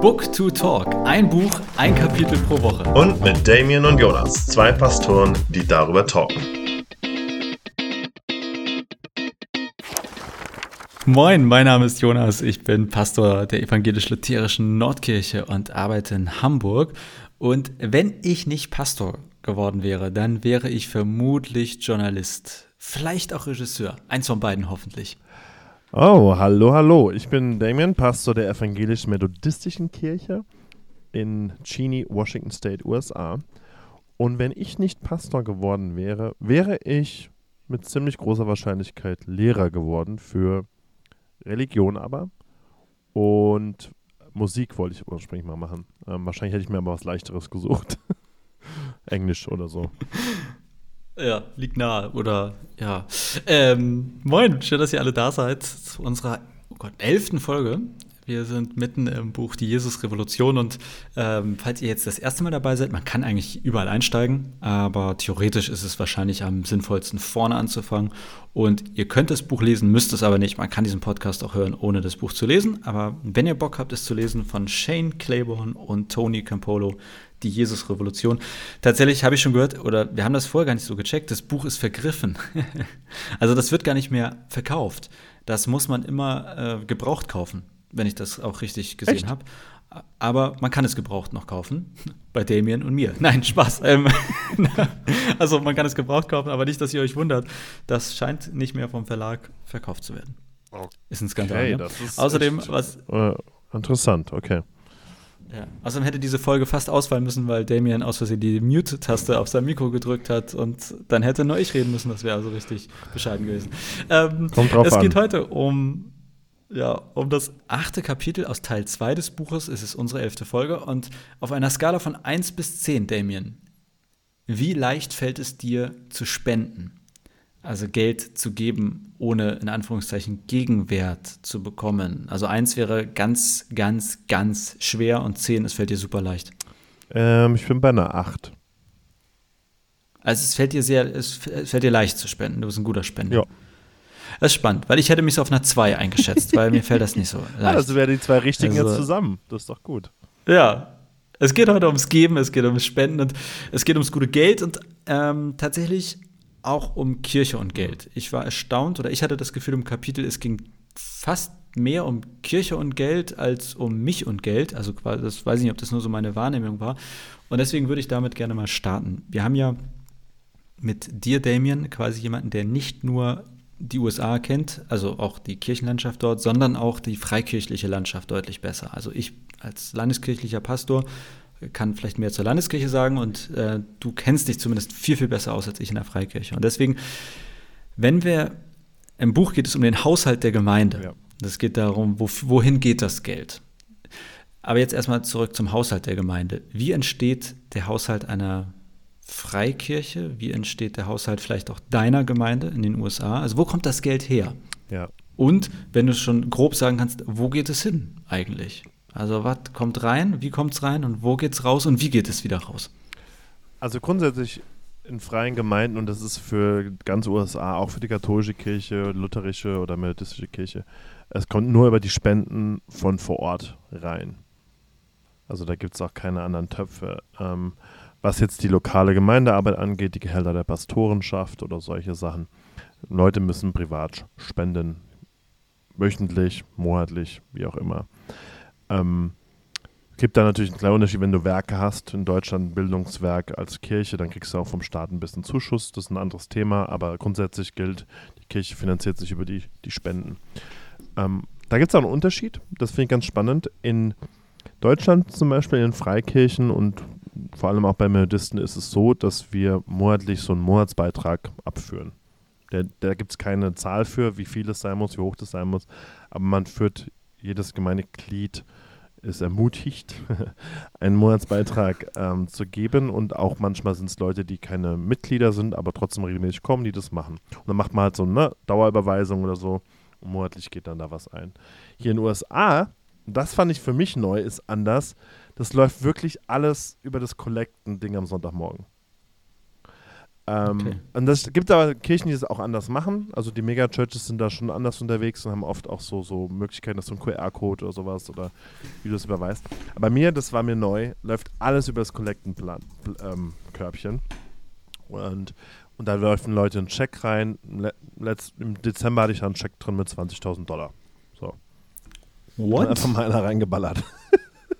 Book to Talk. Ein Buch, ein Kapitel pro Woche. Und mit Damien und Jonas, zwei Pastoren, die darüber talken. Moin, mein Name ist Jonas. Ich bin Pastor der evangelisch-lutherischen Nordkirche und arbeite in Hamburg. Und wenn ich nicht Pastor geworden wäre, dann wäre ich vermutlich Journalist. Vielleicht auch Regisseur. Eins von beiden hoffentlich. Oh, hallo, hallo. Ich bin Damien, Pastor der evangelisch-methodistischen Kirche in Cheney, Washington State, USA. Und wenn ich nicht Pastor geworden wäre, wäre ich mit ziemlich großer Wahrscheinlichkeit Lehrer geworden für Religion aber. Und Musik wollte ich ursprünglich mal machen. Ähm, wahrscheinlich hätte ich mir aber was Leichteres gesucht. Englisch oder so. Ja, liegt nahe. Oder ja. Ähm, moin, schön, dass ihr alle da seid zu unserer oh Gott, elften Folge. Wir sind mitten im Buch Die Jesus-Revolution und ähm, falls ihr jetzt das erste Mal dabei seid, man kann eigentlich überall einsteigen, aber theoretisch ist es wahrscheinlich am sinnvollsten, vorne anzufangen. Und ihr könnt das Buch lesen, müsst es aber nicht. Man kann diesen Podcast auch hören, ohne das Buch zu lesen. Aber wenn ihr Bock habt, es zu lesen, von Shane Claiborne und Tony Campolo, die Jesus-Revolution. Tatsächlich habe ich schon gehört, oder wir haben das vorher gar nicht so gecheckt, das Buch ist vergriffen. also das wird gar nicht mehr verkauft. Das muss man immer äh, gebraucht kaufen wenn ich das auch richtig gesehen habe. Aber man kann es gebraucht noch kaufen. Bei Damien und mir. Nein, Spaß. Ähm, also man kann es gebraucht kaufen, aber nicht, dass ihr euch wundert. Das scheint nicht mehr vom Verlag verkauft zu werden. Okay, ist ein Skandal. Okay, ja? Außerdem, was. Uh, interessant, okay. Ja. Außerdem hätte diese Folge fast ausfallen müssen, weil Damien aus Versehen die Mute-Taste auf sein Mikro gedrückt hat und dann hätte nur ich reden müssen. Das wäre also richtig bescheiden gewesen. Ähm, Kommt drauf es an. geht heute um ja, um das achte Kapitel aus Teil 2 des Buches ist es unsere elfte Folge und auf einer Skala von 1 bis 10, Damien, wie leicht fällt es dir zu spenden? Also Geld zu geben, ohne in Anführungszeichen Gegenwert zu bekommen. Also 1 wäre ganz, ganz, ganz schwer und 10, es fällt dir super leicht. Ähm, ich bin bei einer 8. Also es fällt dir sehr, es fällt dir leicht zu spenden, du bist ein guter Spender. Ja. Das ist spannend, weil ich hätte mich so auf einer 2 eingeschätzt, weil mir fällt das nicht so leicht. Also wären die zwei Richtigen also, jetzt zusammen. Das ist doch gut. Ja. Es geht heute ums Geben, es geht ums Spenden und es geht ums gute Geld und ähm, tatsächlich auch um Kirche und Geld. Ich war erstaunt oder ich hatte das Gefühl im Kapitel, es ging fast mehr um Kirche und Geld als um mich und Geld. Also das weiß ich nicht, ob das nur so meine Wahrnehmung war. Und deswegen würde ich damit gerne mal starten. Wir haben ja mit dir, Damien, quasi jemanden, der nicht nur die USA kennt, also auch die Kirchenlandschaft dort, sondern auch die freikirchliche Landschaft deutlich besser. Also ich als landeskirchlicher Pastor kann vielleicht mehr zur Landeskirche sagen und äh, du kennst dich zumindest viel, viel besser aus als ich in der Freikirche. Und deswegen, wenn wir, im Buch geht es um den Haushalt der Gemeinde. Ja. Es geht darum, wo, wohin geht das Geld. Aber jetzt erstmal zurück zum Haushalt der Gemeinde. Wie entsteht der Haushalt einer Freikirche? Wie entsteht der Haushalt vielleicht auch deiner Gemeinde in den USA? Also wo kommt das Geld her? Ja. Und wenn du schon grob sagen kannst, wo geht es hin eigentlich? Also was kommt rein, wie kommt es rein und wo geht es raus und wie geht es wieder raus? Also grundsätzlich in freien Gemeinden und das ist für ganz USA, auch für die katholische Kirche, lutherische oder methodistische Kirche, es kommt nur über die Spenden von vor Ort rein. Also da gibt es auch keine anderen Töpfe. Ähm, was jetzt die lokale Gemeindearbeit angeht, die Gehälter der Pastorenschaft oder solche Sachen. Leute müssen privat spenden, wöchentlich, monatlich, wie auch immer. Ähm, gibt da natürlich einen kleinen Unterschied, wenn du Werke hast, in Deutschland Bildungswerk als Kirche, dann kriegst du auch vom Staat ein bisschen Zuschuss, das ist ein anderes Thema, aber grundsätzlich gilt, die Kirche finanziert sich über die, die Spenden. Ähm, da gibt es auch einen Unterschied, das finde ich ganz spannend. In Deutschland zum Beispiel, in Freikirchen und vor allem auch bei Methodisten ist es so, dass wir monatlich so einen Monatsbeitrag abführen. Der, da gibt es keine Zahl für, wie viel es sein muss, wie hoch das sein muss, aber man führt, jedes Gemeindeglied ist ermutigt, einen Monatsbeitrag ähm, zu geben und auch manchmal sind es Leute, die keine Mitglieder sind, aber trotzdem regelmäßig kommen, die das machen. Und dann macht man halt so eine Dauerüberweisung oder so und monatlich geht dann da was ein. Hier in den USA, das fand ich für mich neu, ist anders das läuft wirklich alles über das Collecten-Ding am Sonntagmorgen. Ähm, Okay. Und das gibt aber Kirchen, die es auch anders machen. Also die Megachurches sind da schon anders unterwegs und haben oft auch so, so Möglichkeiten, dass so ein QR-Code oder sowas oder wie du es überweist. Aber mir, das war mir neu, läuft alles über das Collecten-Körbchen. und, und da laufen Leute einen Check rein. Le letzt, Im Dezember hatte ich da einen Check drin mit 20.000 Dollar. So. Und Einfach mal einer reingeballert.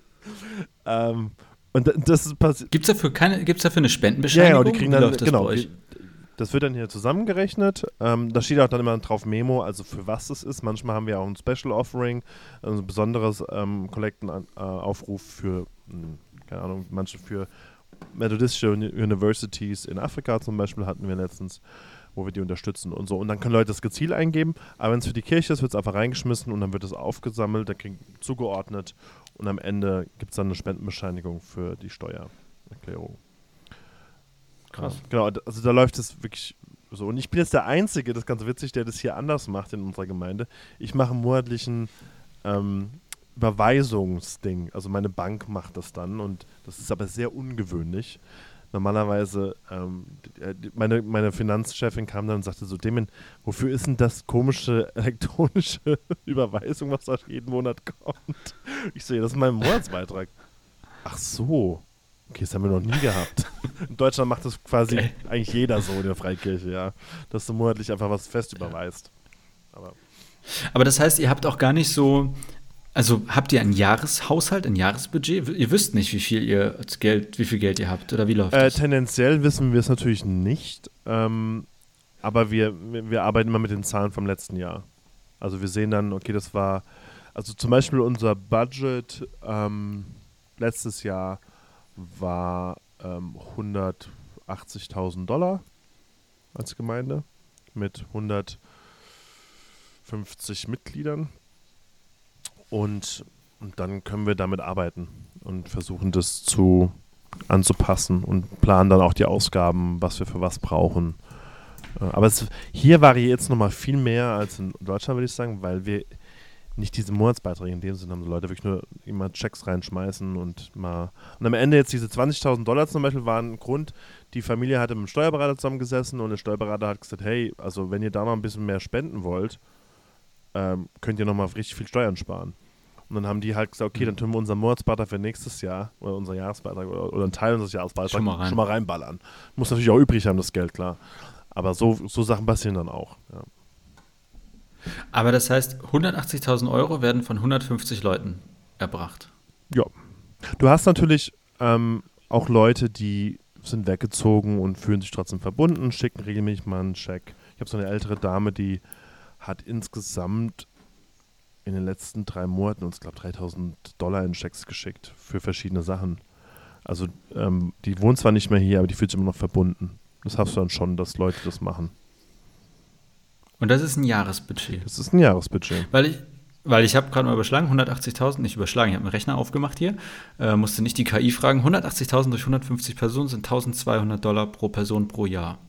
ähm, und da- das passiert. Gibt's dafür keine, gibt's dafür eine Ja, Spendenbescheinigung? genau, die kriegen dann, das genau, die, das wird dann hier zusammengerechnet. Ähm, da steht auch dann immer drauf Memo, also für was es ist. Manchmal haben wir auch ein Special Offering, also ein besonderes ähm, Collecten-Aufruf für, mh, keine Ahnung, manche für methodistische Uni- Universities in Afrika zum Beispiel hatten wir letztens, wo wir die unterstützen und so. Und dann können Leute das gezielt eingeben, aber wenn es für die Kirche ist, wird es einfach reingeschmissen und dann wird es aufgesammelt, dann kriegen zugeordnet und am Ende gibt es dann eine Spendenbescheinigung für die Steuererklärung. Krass. Ja, genau, also da läuft es wirklich so. Und ich bin jetzt der Einzige, das ist ganz witzig, der das hier anders macht in unserer Gemeinde. Ich mache einen monatlichen ähm, Überweisungsding. Also meine Bank macht das dann und das ist aber sehr ungewöhnlich. Normalerweise, ähm, äh, meine, meine Finanzchefin kam dann und sagte so, Demin, wofür ist denn das komische elektronische Überweisung, was da jeden Monat kommt? Ich so, ja, das ist mein Monatsbeitrag. Ach so. Okay, das haben wir noch nie gehabt. In Deutschland macht das quasi Geil. eigentlich jeder so in der Freikirche, ja. Dass du monatlich einfach was fest überweist. Aber Aber das heißt, ihr habt auch gar nicht so, also habt ihr einen Jahreshaushalt, ein Jahresbudget? Ihr wisst nicht, wie viel ihr Geld, wie viel Geld ihr habt oder wie läuft äh, das? tendenziell wissen wir es natürlich nicht. Ähm, aber wir, wir, wir arbeiten immer mit den Zahlen vom letzten Jahr. Also wir sehen dann, okay, das war, also zum Beispiel unser Budget ähm, letztes Jahr war ähm, 180.000 Dollar als Gemeinde mit 150 Mitgliedern. Und, und dann können wir damit arbeiten und versuchen das zu anzupassen und planen dann auch die Ausgaben, was wir für was brauchen. Äh, Aber es, hier variiert es nochmal viel mehr als in Deutschland, würde ich sagen, weil wir nicht diese Monatsbeiträge in dem Sinne haben, so Leute wirklich nur immer Checks reinschmeißen und mal. Und am Ende jetzt diese 20.000 Dollar zum Beispiel waren ein Grund, die Familie hatte mit dem Steuerberater zusammengesessen und der Steuerberater hat gesagt, hey, also wenn ihr da noch ein bisschen mehr spenden wollt, ähm, könnt ihr nochmal richtig viel Steuern sparen. Und dann haben die halt gesagt, okay, dann tun wir unseren Monatsbeitrag für nächstes Jahr oder unser Jahresbeitrag oder, oder einen Teil unseres Jahresbeitrags Schon mal rein. reinballern. Muss natürlich auch übrig haben, das Geld, klar. Aber so, so Sachen passieren dann auch. Ja. Aber das heißt, 180.000 Euro werden von 150 Leuten erbracht. Ja. Du hast natürlich ähm, auch Leute, die sind weggezogen und fühlen sich trotzdem verbunden, schicken regelmäßig mal einen Check. Ich habe so eine ältere Dame, die hat insgesamt in den letzten drei Monaten uns, glaube 3000 Dollar in Checks geschickt für verschiedene Sachen. Also ähm, die wohnt zwar nicht mehr hier, aber die fühlt sich immer noch verbunden. Das hast du dann schon, dass Leute das machen. Und das ist ein Jahresbudget. Das ist ein Jahresbudget. Weil ich, weil ich habe gerade mal überschlagen, 180.000, nicht überschlagen, ich habe einen Rechner aufgemacht hier, äh, musste nicht die KI fragen. 180.000 durch 150 Personen sind 1200 Dollar pro Person pro Jahr.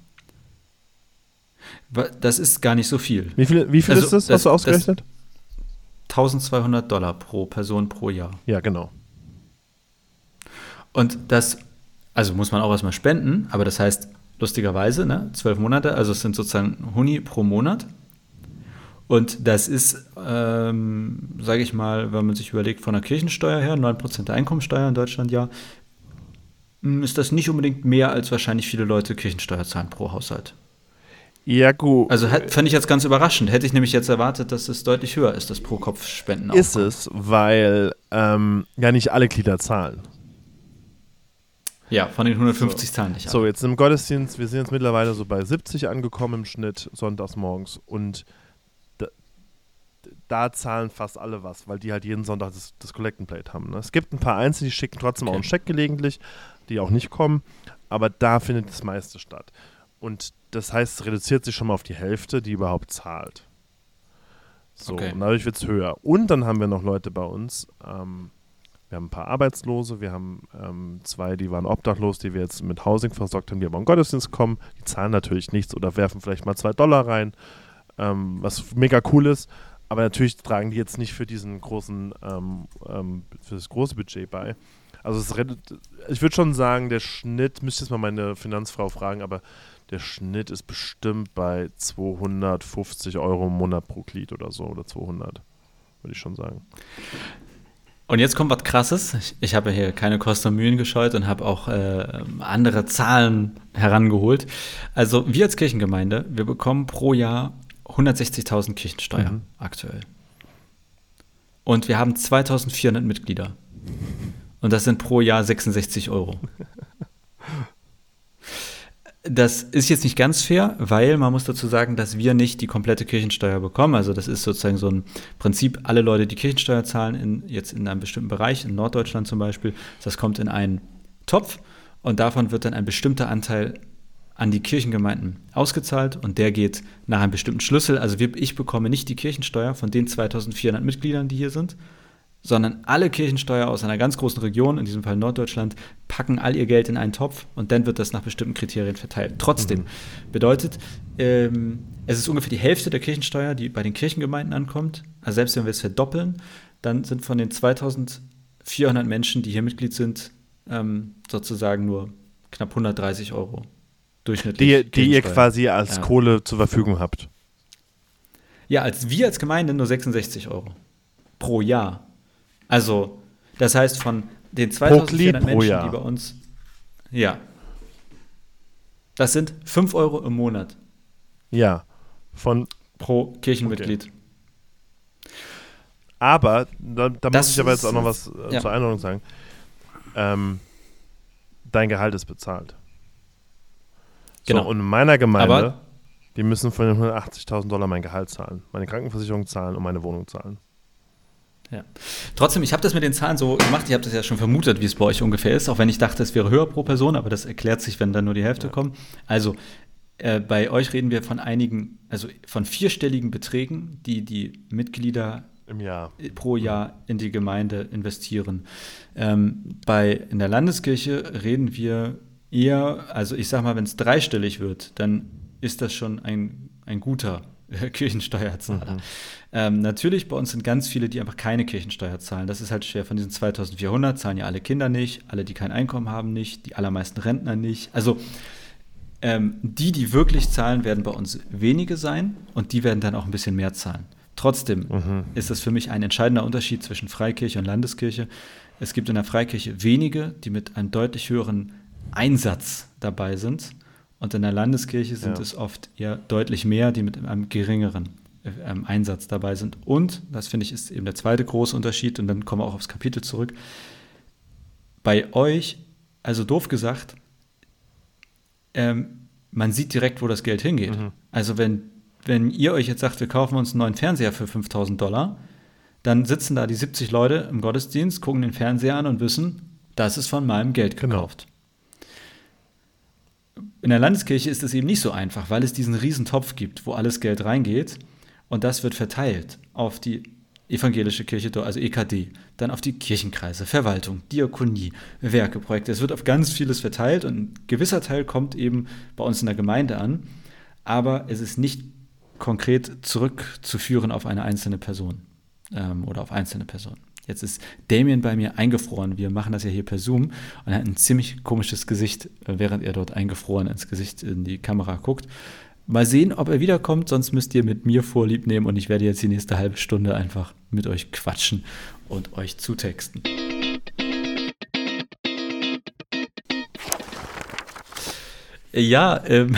Das ist gar nicht so viel. Wie viel, wie viel Also, ist das, das- hast du ausgerechnet? 1200 Dollar pro Person pro Jahr. ja, genau. Und das, also muss man auch erstmal spenden, aber das heißt, lustigerweise, ne, zwölf Monate, also es sind sozusagen Huni pro Monat. Und das ist, ähm, sage ich mal, wenn man sich überlegt, von der Kirchensteuer her, 9% der Einkommensteuer in Deutschland ja, ist das nicht unbedingt mehr, als wahrscheinlich viele Leute Kirchensteuer zahlen pro Haushalt. Ja, gut. Also fand ich jetzt ganz überraschend. Hätte ich nämlich jetzt erwartet, dass es deutlich höher ist, das pro Kopf Spenden. Ist es, weil ähm, ja nicht alle Glieder zahlen. Ja, von den 150 zahlen nicht So, alle. jetzt im Gottesdienst, wir sind jetzt mittlerweile so bei 70 angekommen im Schnitt, sonntags morgens. Und da, da zahlen fast alle was, weil die halt jeden Sonntag das, das Collecting-Plate haben. Ne? Es gibt ein paar Einzelne, die schicken trotzdem auch Okay. einen Scheck gelegentlich, die auch nicht kommen. Aber da findet das meiste statt. Und das heißt, es reduziert sich schon mal auf die Hälfte, die überhaupt zahlt. So, Okay. und dadurch wird es höher. Und dann haben wir noch Leute bei uns, ähm, wir haben ein paar Arbeitslose, wir haben ähm, zwei, die waren obdachlos, die wir jetzt mit Housing versorgt haben, die aber im Gottesdienst kommen. Die zahlen natürlich nichts oder werfen vielleicht mal zwei Dollar rein, ähm, was mega cool ist. Aber natürlich tragen die jetzt nicht für diesen großen, ähm, ähm, für das große Budget bei. Also es redet, ich würde schon sagen, der Schnitt, müsste jetzt mal meine Finanzfrau fragen, aber der Schnitt ist bestimmt bei 250 Euro im Monat pro Glied oder so, oder 200, würde ich schon sagen. Und jetzt kommt was Krasses. Ich, ich habe hier keine Kosten und Mühen gescheut und habe auch äh, andere Zahlen herangeholt. Also wir als Kirchengemeinde, wir bekommen pro Jahr 160.000 Kirchensteuer mhm. aktuell. Und wir haben 2.400 Mitglieder. Und das sind pro Jahr 66 Euro. Das ist jetzt nicht ganz fair, weil man muss dazu sagen, dass wir nicht die komplette Kirchensteuer bekommen. Also das ist sozusagen so ein Prinzip, alle Leute, die Kirchensteuer zahlen, in, jetzt in einem bestimmten Bereich, in Norddeutschland zum Beispiel, das kommt in einen Topf und davon wird dann ein bestimmter Anteil an die Kirchengemeinden ausgezahlt und der geht nach einem bestimmten Schlüssel. Also wir, ich bekomme nicht die Kirchensteuer von den 2400 Mitgliedern, die hier sind, sondern alle Kirchensteuer aus einer ganz großen Region, in diesem Fall Norddeutschland, packen all ihr Geld in einen Topf und dann wird das nach bestimmten Kriterien verteilt. Trotzdem mhm. bedeutet, ähm, es ist ungefähr die Hälfte der Kirchensteuer, die bei den Kirchengemeinden ankommt. Also selbst wenn wir es verdoppeln, dann sind von den 2400 Menschen, die hier Mitglied sind, ähm, sozusagen nur knapp 130 Euro durchschnittlich. Die, die ihr quasi als ja. Kohle zur Verfügung habt. Ja, als wir als Gemeinde nur 66 Euro pro Jahr. Also, das heißt, von den 2400 Menschen, Jahr. die bei uns. Ja. Das sind 5 Euro im Monat. Ja. Von. Pro Kirchenmitglied. Okay. Aber, da, da muss ich aber jetzt auch noch was äh, ja. zur Einordnung sagen. Ähm, dein Gehalt ist bezahlt. Genau. So, und in meiner Gemeinde, aber die müssen von den 180.000 Dollar mein Gehalt zahlen, meine Krankenversicherung zahlen und meine Wohnung zahlen. Ja. Trotzdem, ich habe das mit den Zahlen so gemacht, ich habe das ja schon vermutet, wie es bei euch ungefähr ist, auch wenn ich dachte, es wäre höher pro Person, aber das erklärt sich, wenn dann nur die Hälfte ja. kommt. Also, äh, bei euch reden wir von einigen, also von vierstelligen Beträgen, die die Mitglieder Jahr. pro Jahr in die Gemeinde investieren. Ähm, bei, in der Landeskirche reden wir eher, also ich sag mal, wenn es dreistellig wird, dann ist das schon ein, ein guter Kirchensteuerzahler. Mhm. Ähm, natürlich, bei uns sind ganz viele, die einfach keine Kirchensteuer zahlen. Das ist halt schwer. Von diesen 2400 zahlen ja alle Kinder nicht, alle, die kein Einkommen haben, nicht, die allermeisten Rentner nicht. Also ähm, die, die wirklich zahlen, werden bei uns wenige sein und die werden dann auch ein bisschen mehr zahlen. Trotzdem mhm. ist das für mich ein entscheidender Unterschied zwischen Freikirche und Landeskirche. Es gibt in der Freikirche wenige, die mit einem deutlich höheren Einsatz dabei sind. Und in der Landeskirche sind ja. es oft eher deutlich mehr, die mit einem geringeren ähm, Einsatz dabei sind. Und, das finde ich, ist eben der zweite große Unterschied, und dann kommen wir auch aufs Kapitel zurück. Bei euch, also doof gesagt, ähm, man sieht direkt, wo das Geld hingeht. Mhm. Also wenn, wenn ihr euch jetzt sagt, wir kaufen uns einen neuen Fernseher für 5000 Dollar, dann sitzen da die 70 Leute im Gottesdienst, gucken den Fernseher an und wissen, das ist von meinem Geld genau. gekauft. Genau in der Landeskirche ist es eben nicht so einfach, weil es diesen riesen Topf gibt, wo alles Geld reingeht und das wird verteilt auf die evangelische Kirche, also EKD, dann auf die Kirchenkreise, Verwaltung, Diakonie, Werkeprojekte. Es wird auf ganz vieles verteilt und ein gewisser Teil kommt eben bei uns in der Gemeinde an, aber es ist nicht konkret zurückzuführen auf eine einzelne Person ähm, oder auf einzelne Personen. Jetzt ist Damien bei mir eingefroren. Wir machen das ja hier per Zoom und er hat ein ziemlich komisches Gesicht, äh, während er dort eingefroren ins Gesicht in die Kamera guckt. Mal sehen, ob er wiederkommt, sonst müsst ihr mit mir Vorlieb nehmen und ich werde jetzt die nächste halbe Stunde einfach mit euch quatschen und euch zutexten. Ja, ähm,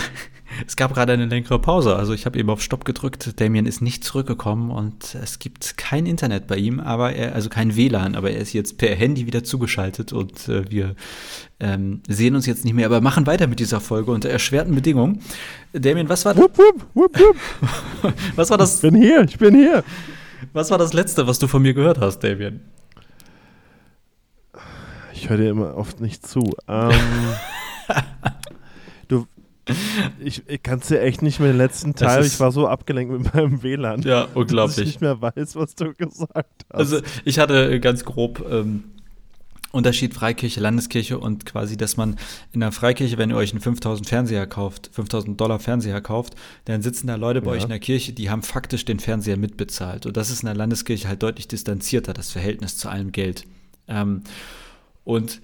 es gab gerade eine längere Pause. Also ich habe eben auf Stopp gedrückt. Damien ist nicht zurückgekommen und es gibt kein Internet bei ihm, aber er, also kein WLAN, aber er ist jetzt per Handy wieder zugeschaltet und äh, wir ähm, sehen uns jetzt nicht mehr, aber machen weiter mit dieser Folge unter erschwerten Bedingungen. Damien, was war wupp. was war das? Ich bin hier, ich bin hier. Was war das Letzte, was du von mir gehört hast, Damien? Ich höre dir immer oft nicht zu. Ähm, ich, ich kann es dir echt nicht mehr den letzten Teil. Ich war so abgelenkt mit meinem WLAN. Ja, unglaublich. Dass ich nicht mehr weiß, was du gesagt hast. Also, ich hatte ganz grob ähm, Unterschied Freikirche, Landeskirche und quasi, dass man in der Freikirche, wenn ihr euch einen 5000 Fernseher kauft, 5000 Dollar Fernseher kauft, dann sitzen da Leute bei ja. euch in der Kirche, die haben faktisch den Fernseher mitbezahlt. Und das ist in der Landeskirche halt deutlich distanzierter, das Verhältnis zu allem Geld. Ähm, Und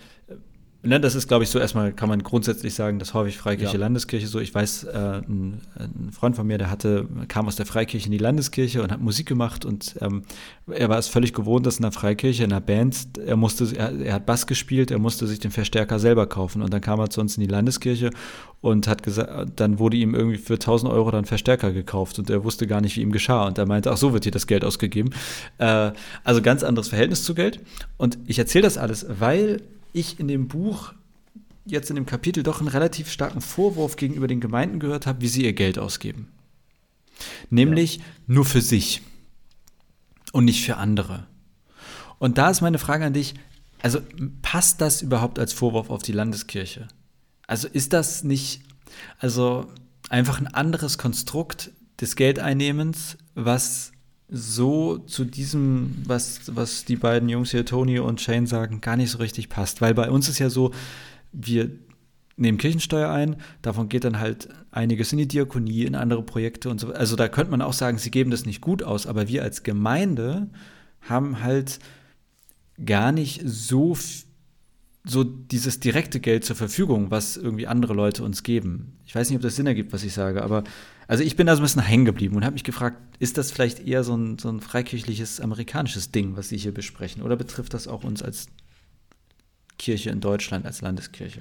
Ne, das ist, glaube ich, so erstmal kann man grundsätzlich sagen, das häufig Freikirche, ja. Landeskirche so. Ich weiß, äh, ein, ein, Freund von mir, der hatte, kam aus der Freikirche in die Landeskirche und hat Musik gemacht und ähm, er war es völlig gewohnt, dass in der Freikirche, in der Band, er musste, er, er, hat Bass gespielt, er musste sich den Verstärker selber kaufen und dann kam er zu uns in die Landeskirche und hat gesagt, dann wurde ihm irgendwie für 1000 Euro dann Verstärker gekauft und er wusste gar nicht, wie ihm geschah und er meinte, ach so wird hier das Geld ausgegeben. Äh, also ganz anderes Verhältnis zu Geld und ich erzähle das alles, weil ich in dem Buch jetzt in dem Kapitel doch einen relativ starken Vorwurf gegenüber den Gemeinden gehört habe, wie sie ihr Geld ausgeben. Nämlich ja. nur für sich und nicht für andere. Und da ist meine Frage an dich, also passt das überhaupt als Vorwurf auf die Landeskirche? Also ist das nicht, also einfach ein anderes Konstrukt des Geldeinnehmens, was so zu diesem, was, was die beiden Jungs hier, Tony und Shane, sagen, gar nicht so richtig passt. Weil bei uns ist ja so, wir nehmen Kirchensteuer ein, davon geht dann halt einiges in die Diakonie, in andere Projekte und so. Also da könnte man auch sagen, sie geben das nicht gut aus, aber wir als Gemeinde haben halt gar nicht so, so dieses direkte Geld zur Verfügung, was irgendwie andere Leute uns geben. Ich weiß nicht, ob das Sinn ergibt, was ich sage, aber also ich bin da so ein bisschen hängen geblieben und habe mich gefragt, ist das vielleicht eher so ein, so ein freikirchliches amerikanisches Ding, was Sie hier besprechen? Oder betrifft das auch uns als Kirche in Deutschland, als Landeskirche?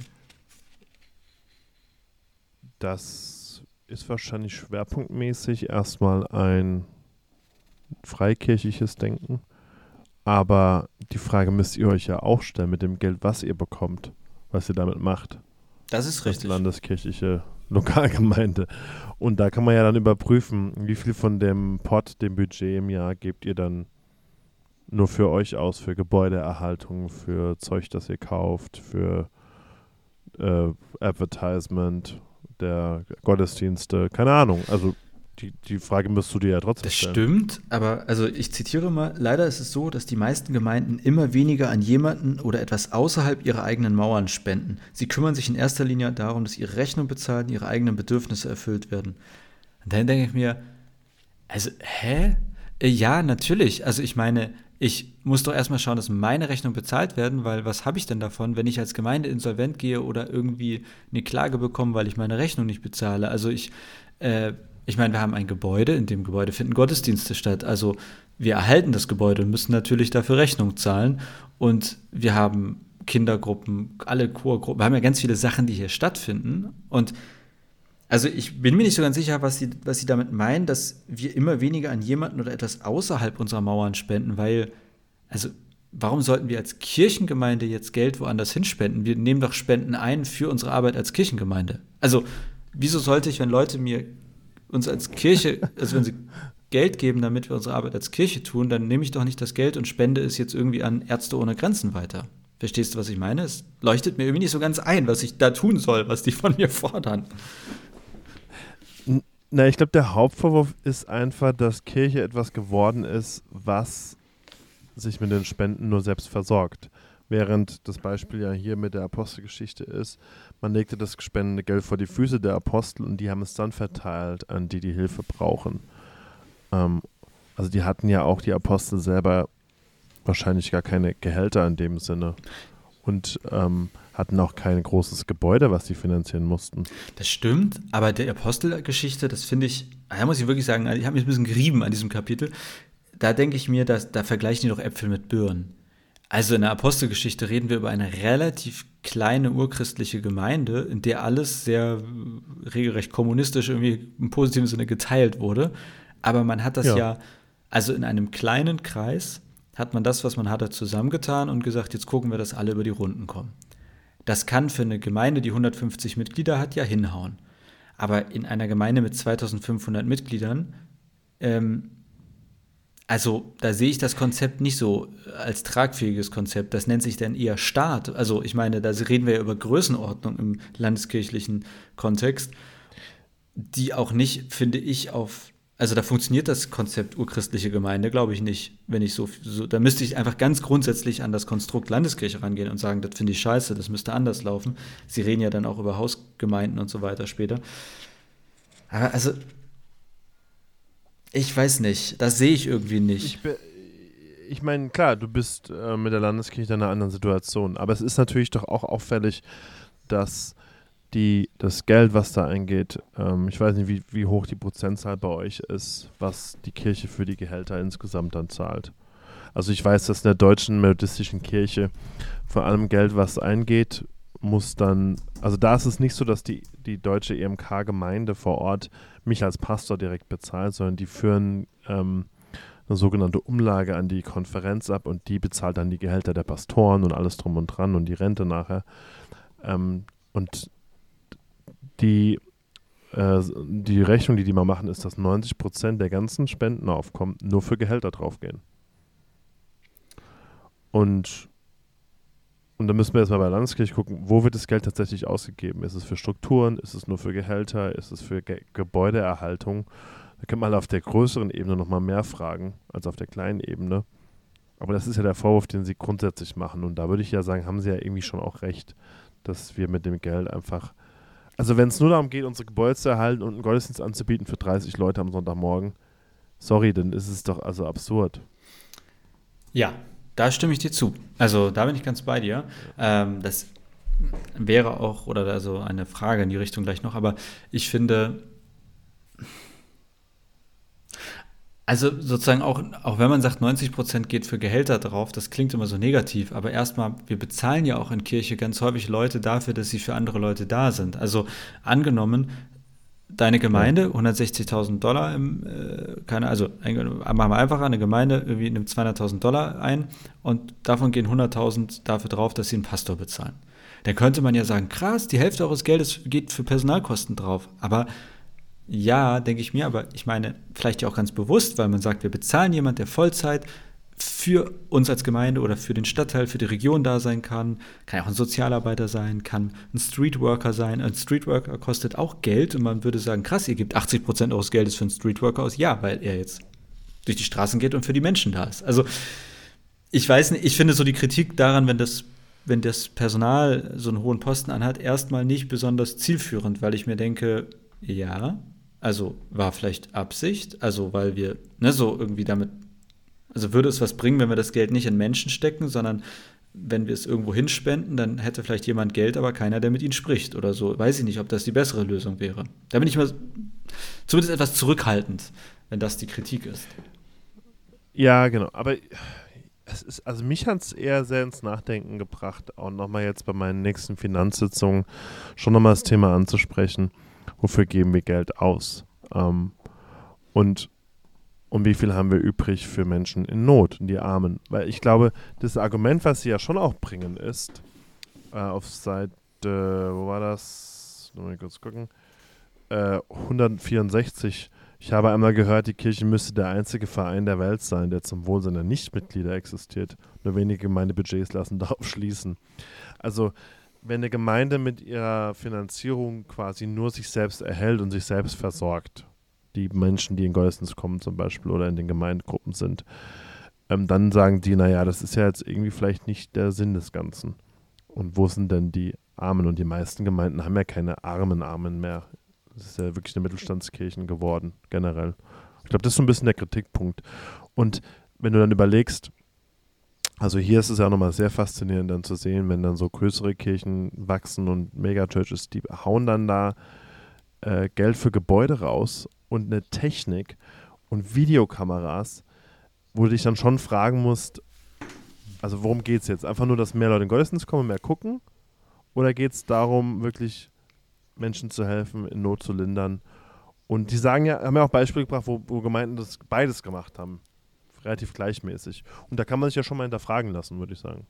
Das ist wahrscheinlich schwerpunktmäßig erstmal ein freikirchliches Denken. Aber die Frage müsst ihr euch ja auch stellen mit dem Geld, was ihr bekommt, was ihr damit macht. Das ist richtig. Als landeskirchliche Lokalgemeinde. Und da kann man ja dann überprüfen, wie viel von dem Pot, dem Budget im Jahr gebt ihr dann nur für euch aus, für Gebäudeerhaltung, für Zeug, das ihr kauft, für äh, Advertisement der Gottesdienste, keine Ahnung. Also die, die Frage müsst du dir ja trotzdem das stellen. Das stimmt, aber also ich zitiere mal, leider ist es so, dass die meisten Gemeinden immer weniger an jemanden oder etwas außerhalb ihrer eigenen Mauern spenden. Sie kümmern sich in erster Linie darum, dass ihre Rechnung bezahlt und ihre eigenen Bedürfnisse erfüllt werden. Und dann denke ich mir, also, hä? Äh, ja, natürlich. Also ich meine, ich muss doch erstmal schauen, dass meine Rechnungen bezahlt werden, weil was habe ich denn davon, wenn ich als Gemeinde insolvent gehe oder irgendwie eine Klage bekomme, weil ich meine Rechnung nicht bezahle? Also ich äh, ich meine, wir haben ein Gebäude, in dem Gebäude finden Gottesdienste statt. Also wir erhalten das Gebäude und müssen natürlich dafür Rechnung zahlen. Und wir haben Kindergruppen, alle Chorgruppen, wir haben ja ganz viele Sachen, die hier stattfinden. Und also ich bin mir nicht so ganz sicher, was sie, was sie damit meinen, dass wir immer weniger an jemanden oder etwas außerhalb unserer Mauern spenden, weil, also warum sollten wir als Kirchengemeinde jetzt Geld woanders hinspenden? Wir nehmen doch Spenden ein für unsere Arbeit als Kirchengemeinde. Also wieso sollte ich, wenn Leute mir uns als Kirche, also wenn sie Geld geben, damit wir unsere Arbeit als Kirche tun, dann nehme ich doch nicht das Geld und spende es jetzt irgendwie an Ärzte ohne Grenzen weiter. Verstehst du, was ich meine? Es leuchtet mir irgendwie nicht so ganz ein, was ich da tun soll, was die von mir fordern. Na, ich glaube, der Hauptvorwurf ist einfach, dass Kirche etwas geworden ist, was sich mit den Spenden nur selbst versorgt. Während das Beispiel ja hier mit der Apostelgeschichte ist, man legte das gespendete Geld vor die Füße der Apostel und die haben es dann verteilt an die, die Hilfe brauchen. Ähm, also die hatten ja auch die Apostel selber wahrscheinlich gar keine Gehälter in dem Sinne und ähm, hatten auch kein großes Gebäude, was sie finanzieren mussten. Das stimmt, aber der Apostelgeschichte, das finde ich, da muss ich wirklich sagen, ich habe mich ein bisschen gerieben an diesem Kapitel. Da denke ich mir, dass, da vergleichen die doch Äpfel mit Birnen. Also in der Apostelgeschichte reden wir über eine relativ kleine urchristliche Gemeinde, in der alles sehr regelrecht kommunistisch irgendwie im positiven Sinne geteilt wurde. Aber man hat das ja, ja also in einem kleinen Kreis hat man das, was man hatte, zusammengetan und gesagt, jetzt gucken wir, dass alle über die Runden kommen. Das kann für eine Gemeinde, die 150 Mitglieder hat, ja hinhauen. Aber in einer Gemeinde mit 2500 Mitgliedern ähm, also da sehe ich das Konzept nicht so als tragfähiges Konzept. Das nennt sich dann eher Staat. Also ich meine, da reden wir ja über Größenordnung im landeskirchlichen Kontext, die auch nicht, finde ich, auf also da funktioniert das Konzept urchristliche Gemeinde, glaube ich nicht, wenn ich so, so, da müsste ich einfach ganz grundsätzlich an das Konstrukt Landeskirche rangehen und sagen, das finde ich scheiße, das müsste anders laufen. Sie reden ja dann auch über Hausgemeinden und so weiter später. Aber also ich weiß nicht, das sehe ich irgendwie nicht. Ich ich meine, klar, du bist äh, mit der Landeskirche in einer anderen Situation, aber es ist natürlich doch auch auffällig, dass die, das Geld, was da eingeht, ähm, ich weiß nicht, wie, wie hoch die Prozentzahl bei euch ist, was die Kirche für die Gehälter insgesamt dann zahlt. Also ich weiß, dass in der deutschen methodistischen Kirche vor allem Geld, was eingeht, muss dann, also da ist es nicht so, dass die, die deutsche EMK-Gemeinde vor Ort mich als Pastor direkt bezahlt, sondern die führen ähm, eine sogenannte Umlage an die Konferenz ab und die bezahlt dann die Gehälter der Pastoren und alles drum und dran und die Rente nachher. Ähm, und die, äh, die Rechnung, die die mal machen, ist, dass 90 Prozent der ganzen Spendenaufkommen nur für Gehälter draufgehen. Und und da müssen wir jetzt mal bei Landeskirche gucken, wo wird das Geld tatsächlich ausgegeben? Ist es für Strukturen? Ist es nur für Gehälter? Ist es für Ge Gebäudeerhaltung? Da könnte man auf der größeren Ebene nochmal mehr fragen als auf der kleinen Ebene. Aber das ist ja der Vorwurf, den sie grundsätzlich machen. Und da würde ich ja sagen, haben sie ja irgendwie schon auch recht, dass wir mit dem Geld einfach. Also, wenn es nur darum geht, unsere Gebäude zu erhalten und einen Gottesdienst anzubieten für 30 Leute am Sonntagmorgen, sorry, dann ist es doch also absurd. Ja, da stimme ich dir zu. Also da bin ich ganz bei dir. Ähm, das wäre auch, oder also eine Frage in die Richtung gleich noch, aber ich finde, also sozusagen auch, auch wenn man sagt, 90 Prozent geht für Gehälter drauf, das klingt immer so negativ, aber erstmal, wir bezahlen ja auch in Kirche ganz häufig Leute dafür, dass sie für andere Leute da sind. Also angenommen, deine Gemeinde 160.000 Dollar im, äh, keine, also machen wir einfacher, eine Gemeinde irgendwie nimmt 200.000 Dollar ein und davon gehen 100.000 dafür drauf, dass sie einen Pastor bezahlen. Dann könnte man ja sagen, krass, die Hälfte eures Geldes geht für Personalkosten drauf. Aber ja, denke ich mir, aber ich meine, vielleicht ja auch ganz bewusst, weil man sagt, wir bezahlen jemand, der Vollzeit für uns als Gemeinde oder für den Stadtteil, für die Region da sein kann. Kann auch ein Sozialarbeiter sein, kann ein Streetworker sein. Ein Streetworker kostet auch Geld und man würde sagen, krass, ihr gebt 80 Prozent eures Geldes für einen Streetworker aus. Ja, weil er jetzt durch die Straßen geht und für die Menschen da ist. Also ich weiß nicht, ich finde so die Kritik daran, wenn das, wenn das Personal so einen hohen Posten anhat, erstmal nicht besonders zielführend, weil ich mir denke, ja, also war vielleicht Absicht, also weil wir ne, so irgendwie damit also würde es was bringen, wenn wir das Geld nicht in Menschen stecken, sondern wenn wir es irgendwo hinspenden, dann hätte vielleicht jemand Geld, aber keiner, der mit ihnen spricht oder so. Weiß ich nicht, ob das die bessere Lösung wäre. Da bin ich mal zumindest etwas zurückhaltend, wenn das die Kritik ist. Ja, genau. Aber es ist, also mich hat es eher sehr ins Nachdenken gebracht, auch nochmal jetzt bei meinen nächsten Finanzsitzungen schon nochmal das Thema anzusprechen, wofür geben wir Geld aus? Ähm, und und wie viel haben wir übrig für Menschen in Not, die Armen. Weil ich glaube, das Argument, was sie ja schon auch bringen, ist, äh, auf Seite, wo war das? Mal kurz gucken. Äh, 164. Ich habe einmal gehört, die Kirche müsste der einzige Verein der Welt sein, der zum Wohl seiner Nichtmitglieder existiert. Nur wenige Gemeindebudgets lassen darauf schließen. Also, wenn eine Gemeinde mit ihrer Finanzierung quasi nur sich selbst erhält und sich selbst versorgt, die Menschen, die in Gottesdienst kommen zum Beispiel oder in den Gemeindegruppen sind, ähm, dann sagen die, naja, das ist ja jetzt irgendwie vielleicht nicht der Sinn des Ganzen. Und wo sind denn die Armen? Und die meisten Gemeinden haben ja keine armen Armen mehr. Das ist ja wirklich eine Mittelstandskirchen geworden, generell. Ich glaube, das ist so ein bisschen der Kritikpunkt. Und wenn du dann überlegst, also hier ist es ja nochmal sehr faszinierend dann zu sehen, wenn dann so größere Kirchen wachsen und Megachurches, die hauen dann da äh, Geld für Gebäude raus und eine Technik und Videokameras, wo du dich dann schon fragen musst, also worum geht es jetzt? Einfach nur, dass mehr Leute in Gottesdienst kommen und mehr gucken? Oder geht es darum, wirklich Menschen zu helfen, in Not zu lindern? Und die sagen ja, haben ja auch Beispiele gebracht, wo, wo Gemeinden das beides gemacht haben relativ gleichmäßig. Und da kann man sich ja schon mal hinterfragen lassen, würde ich sagen.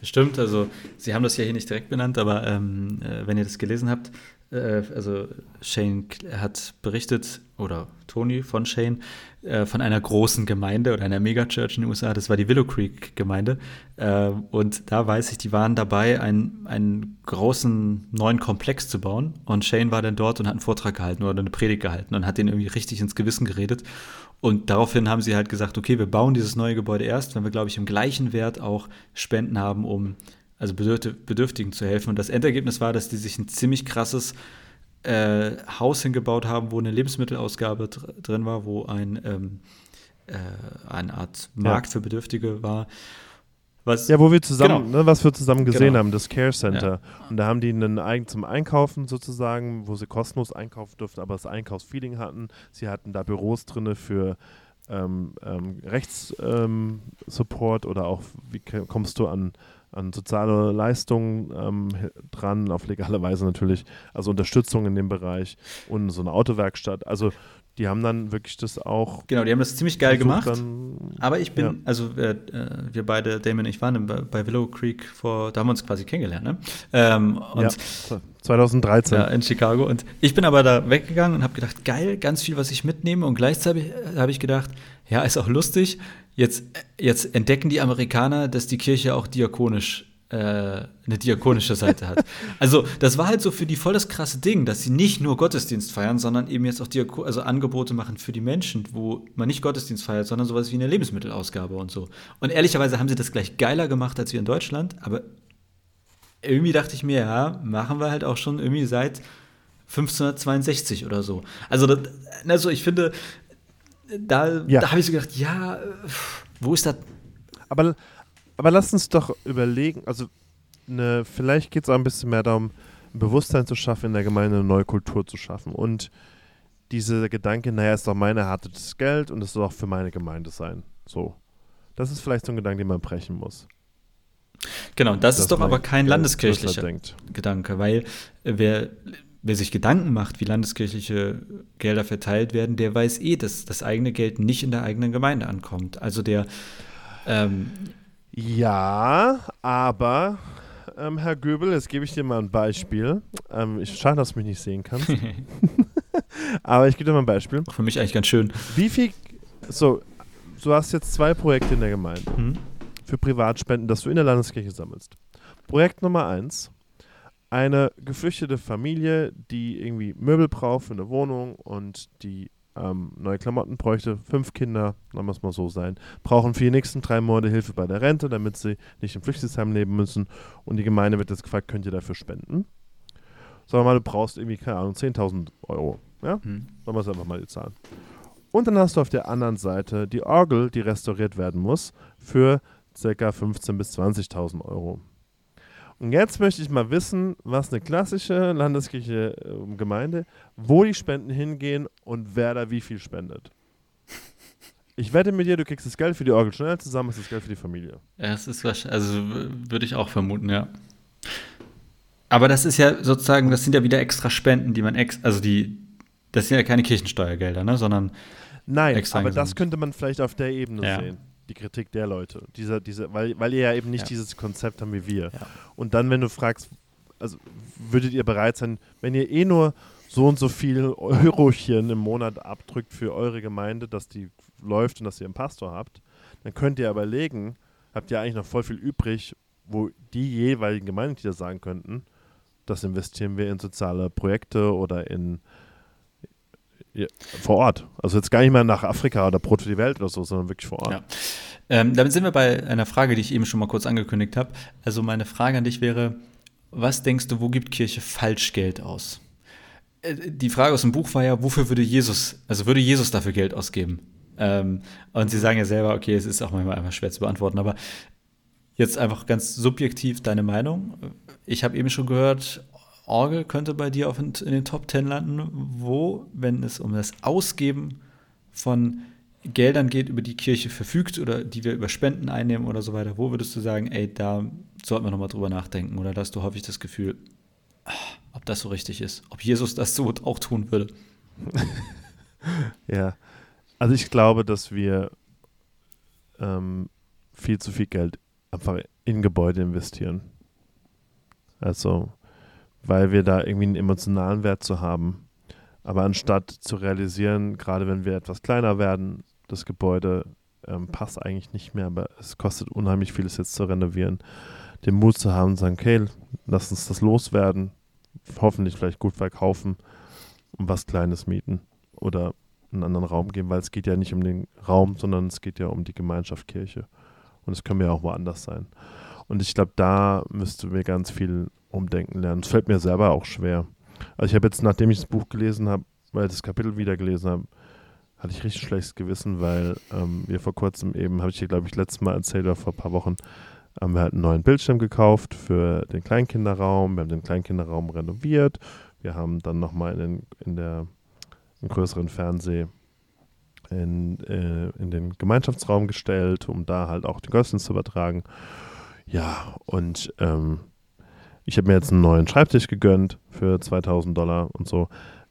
Das stimmt, also Sie haben das ja hier nicht direkt benannt, aber ähm, äh, wenn ihr das gelesen habt, äh, also Shane hat berichtet, oder Tony von Shane, äh, von einer großen Gemeinde oder einer Megachurch in den USA, das war die Willow Creek Gemeinde. Äh, und da weiß ich, die waren dabei, einen, einen großen neuen Komplex zu bauen. Und Shane war dann dort und hat einen Vortrag gehalten oder eine Predigt gehalten und hat den irgendwie richtig ins Gewissen geredet. Und daraufhin haben sie halt gesagt, okay, wir bauen dieses neue Gebäude erst, wenn wir, glaube ich, im gleichen Wert auch Spenden haben, um also Bedürftigen zu helfen. Und das Endergebnis war, dass die sich ein ziemlich krasses äh, Haus hingebaut haben, wo eine Lebensmittelausgabe dr drin war, wo ein, ähm, äh, eine Art Markt ja. für Bedürftige war. Was, ja, wo wir zusammen, genau. ne, was wir zusammen gesehen genau. haben, das Care Center. Ja. Und da haben die einen Eigen zum Einkaufen sozusagen, wo sie kostenlos einkaufen durften, aber das Einkaufsfeeling hatten. Sie hatten da Büros drin für ähm, ähm, Rechtssupport ähm, oder auch, wie kommst du an, an soziale Leistungen ähm, dran, auf legale Weise natürlich, also Unterstützung in dem Bereich und so eine Autowerkstatt. Also die haben dann wirklich das auch. Genau, die haben das ziemlich geil gemacht. Dann, aber ich bin, ja. also äh, wir beide, Damon und ich waren bei, bei, Willow Creek vor, da haben wir uns quasi kennengelernt, ne? Ähm, und ja, 2013. Ja, in Chicago. Und ich bin aber da weggegangen und habe gedacht, geil, ganz viel, was ich mitnehme. Und gleichzeitig habe ich gedacht, ja, ist auch lustig. Jetzt, jetzt entdecken die Amerikaner, dass die Kirche auch diakonisch äh, eine diakonische Seite hat. Also das war halt so für die voll das krasse Ding, dass sie nicht nur Gottesdienst feiern, sondern eben jetzt auch Diako also Angebote machen für die Menschen, wo man nicht Gottesdienst feiert, sondern sowas wie eine Lebensmittelausgabe und so. Und ehrlicherweise haben sie das gleich geiler gemacht als wir in Deutschland, aber irgendwie dachte ich mir, ja, machen wir halt auch schon irgendwie seit 1562 oder so. Also, das, also ich finde, da, ja. da habe ich so gedacht, ja, wo ist das? Aber aber lass uns doch überlegen, also ne, vielleicht geht es auch ein bisschen mehr darum, ein Bewusstsein zu schaffen, in der Gemeinde eine neue Kultur zu schaffen. Und dieser Gedanke, naja, ist doch mein erhartetes Geld und es soll auch für meine Gemeinde sein. So. Das ist vielleicht so ein Gedanke, den man brechen muss. Genau, das ist doch aber kein landeskirchlicher Gedanke, weil wer, wer sich Gedanken macht, wie landeskirchliche Gelder verteilt werden, der weiß eh, dass das eigene Geld nicht in der eigenen Gemeinde ankommt. Also der ähm, ja, aber, ähm, Herr Göbel, jetzt gebe ich dir mal ein Beispiel. Ähm, ich schade, dass du mich nicht sehen kannst. aber ich gebe dir mal ein Beispiel. Für mich eigentlich ganz schön. Wie viel, so, du hast jetzt zwei Projekte in der Gemeinde mhm. für Privatspenden, das du in der Landeskirche sammelst. Projekt Nummer eins, eine geflüchtete Familie, die irgendwie Möbel braucht für eine Wohnung und die ähm, neue Klamotten bräuchte, fünf Kinder, wir es mal so sein, brauchen für die nächsten drei Monate Hilfe bei der Rente, damit sie nicht im Flüchtlingsheim leben müssen. Und die Gemeinde wird jetzt gefragt, könnt ihr dafür spenden? Sagen wir mal, du brauchst irgendwie, keine Ahnung, 10.000 Euro. Ja? Hm. Sagen wir es einfach mal die Zahlen. Und dann hast du auf der anderen Seite die Orgel, die restauriert werden muss, für ca. 15.000 bis 20.000 Euro. Und jetzt möchte ich mal wissen, was eine klassische landeskirche äh, Gemeinde, wo die Spenden hingehen und wer da wie viel spendet. Ich wette mit dir, du kriegst das Geld für die Orgel schnell zusammen, ist das Geld für die Familie. Ja, es ist wahrscheinlich, also würde ich auch vermuten, ja. Aber das ist ja sozusagen, das sind ja wieder extra Spenden, die man ex, also die, das sind ja keine Kirchensteuergelder, ne, sondern Nein, aber das könnte man vielleicht auf der Ebene ja. sehen die Kritik der Leute. Dieser, diese, weil, weil ihr ja eben nicht ja. dieses Konzept haben wie wir. Ja. Und dann, wenn du fragst, also würdet ihr bereit sein, wenn ihr eh nur so und so viel Eurochen im Monat abdrückt für eure Gemeinde, dass die läuft und dass ihr einen Pastor habt, dann könnt ihr überlegen, habt ihr eigentlich noch voll viel übrig, wo die jeweiligen Gemeindeglieder sagen könnten, das investieren wir in soziale Projekte oder in ja, vor Ort. Also jetzt gar nicht mehr nach Afrika oder Brot für die Welt oder so, sondern wirklich vor Ort. Ja. Ähm, damit sind wir bei einer Frage, die ich eben schon mal kurz angekündigt habe. Also meine Frage an dich wäre, was denkst du, wo gibt Kirche Falschgeld aus? Äh, die Frage aus dem Buch war ja, wofür würde Jesus, also würde Jesus dafür Geld ausgeben? Ähm, und sie sagen ja selber, okay, es ist auch manchmal einfach schwer zu beantworten, aber jetzt einfach ganz subjektiv deine Meinung. Ich habe eben schon gehört, Orgel könnte bei dir auf in, in den Top Ten landen, wo, wenn es um das Ausgeben von Geldern geht, über die Kirche verfügt oder die wir über Spenden einnehmen oder so weiter, wo würdest du sagen, ey, da sollten wir nochmal drüber nachdenken? Oder hast du häufig das Gefühl, ach, ob das so richtig ist, ob Jesus das so auch tun würde? ja, also ich glaube, dass wir ähm, viel zu viel Geld einfach in Gebäude investieren. Also weil wir da irgendwie einen emotionalen Wert zu haben. Aber anstatt zu realisieren, gerade wenn wir etwas kleiner werden, das Gebäude ähm, passt eigentlich nicht mehr, aber es kostet unheimlich viel, es jetzt zu renovieren, den Mut zu haben, sagen, okay, lass uns das loswerden, hoffentlich vielleicht gut verkaufen und was Kleines mieten oder einen anderen Raum geben, weil es geht ja nicht um den Raum, sondern es geht ja um die Gemeinschaft Kirche. Und es können wir ja auch woanders sein. Und ich glaube, da müsste wir ganz viel umdenken lernen. Das fällt mir selber auch schwer. Also ich habe jetzt, nachdem ich das Buch gelesen habe, weil ich das Kapitel wieder gelesen habe, hatte ich richtig schlechtes Gewissen, weil ähm, wir vor kurzem eben, habe ich hier, glaube ich, letztes Mal erzählt oder vor ein paar Wochen, haben wir halt einen neuen Bildschirm gekauft für den Kleinkinderraum. Wir haben den Kleinkinderraum renoviert. Wir haben dann nochmal in, den, in der einen größeren Fernseher in, äh, in den Gemeinschaftsraum gestellt, um da halt auch den Gottesdienst zu übertragen. Ja, und ähm, ich habe mir jetzt einen neuen Schreibtisch gegönnt für 2000 Dollar und so,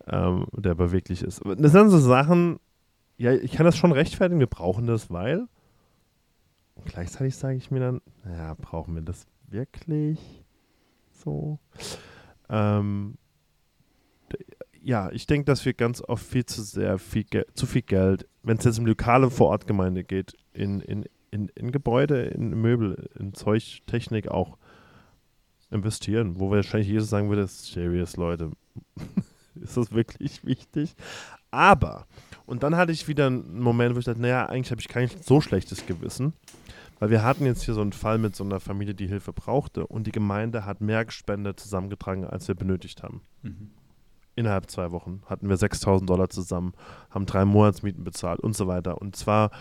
ähm, der beweglich ist. Das sind so Sachen, ja, ich kann das schon rechtfertigen, wir brauchen das, weil. Und gleichzeitig sage ich mir dann, naja, brauchen wir das wirklich so? Ähm, ja, ich denke, dass wir ganz oft viel zu sehr viel zu viel Geld, wenn es jetzt um lokale Vorortgemeinde geht, in, in, in, in Gebäude, in Möbel, in Zeug, Technik auch investieren, wo wahrscheinlich Jesus sagen würde, serious, Leute, ist das wirklich wichtig? Aber, und dann hatte ich wieder einen Moment, wo ich dachte, naja, eigentlich habe ich kein so schlechtes Gewissen, weil wir hatten jetzt hier so einen Fall mit so einer Familie, die Hilfe brauchte und die Gemeinde hat mehr Spende zusammengetragen, als wir benötigt haben. Mhm. Innerhalb zwei Wochen hatten wir 6000 Dollar zusammen, haben drei Monatsmieten bezahlt und so weiter. Und zwar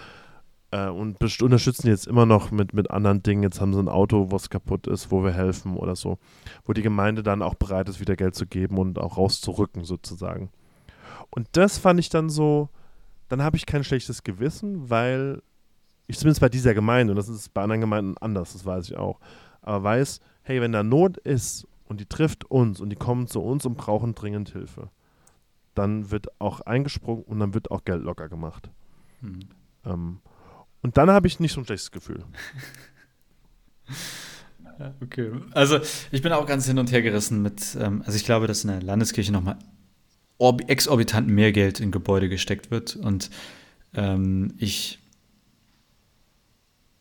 äh, und unterstützen jetzt immer noch mit, mit anderen Dingen. Jetzt haben sie ein Auto, was kaputt ist, wo wir helfen oder so. Wo die Gemeinde dann auch bereit ist, wieder Geld zu geben und auch rauszurücken sozusagen. Und das fand ich dann so, dann habe ich kein schlechtes Gewissen, weil ich zumindest bei dieser Gemeinde, und das ist bei anderen Gemeinden anders, das weiß ich auch, aber weiß, hey, wenn da Not ist und die trifft uns und die kommen zu uns und brauchen dringend Hilfe, dann wird auch eingesprungen und dann wird auch Geld locker gemacht. Hm. Ähm, und dann habe ich nicht so ein schlechtes Gefühl. okay. Also ich bin auch ganz hin und her gerissen mit, ähm, also ich glaube, dass in der Landeskirche nochmal exorbitant mehr Geld in Gebäude gesteckt wird. Und ähm, ich,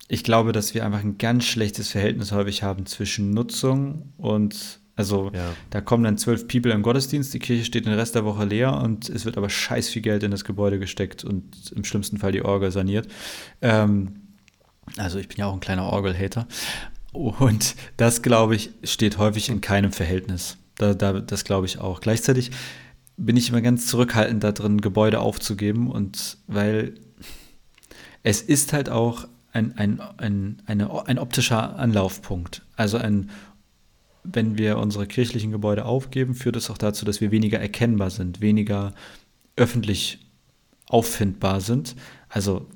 ich glaube, dass wir einfach ein ganz schlechtes Verhältnis häufig haben zwischen Nutzung und also ja. da kommen dann zwölf People im Gottesdienst, die Kirche steht den Rest der Woche leer und es wird aber scheiß viel Geld in das Gebäude gesteckt und im schlimmsten Fall die Orgel saniert. Ähm, also ich bin ja auch ein kleiner Orgelhater. Und das, glaube ich, steht häufig in keinem Verhältnis. Da, da, das glaube ich auch. Gleichzeitig bin ich immer ganz zurückhaltend da drin, Gebäude aufzugeben und weil es ist halt auch ein, ein, ein, eine, ein optischer Anlaufpunkt. Also ein wenn wir unsere kirchlichen Gebäude aufgeben, führt es auch dazu, dass wir weniger erkennbar sind, weniger öffentlich auffindbar sind. Also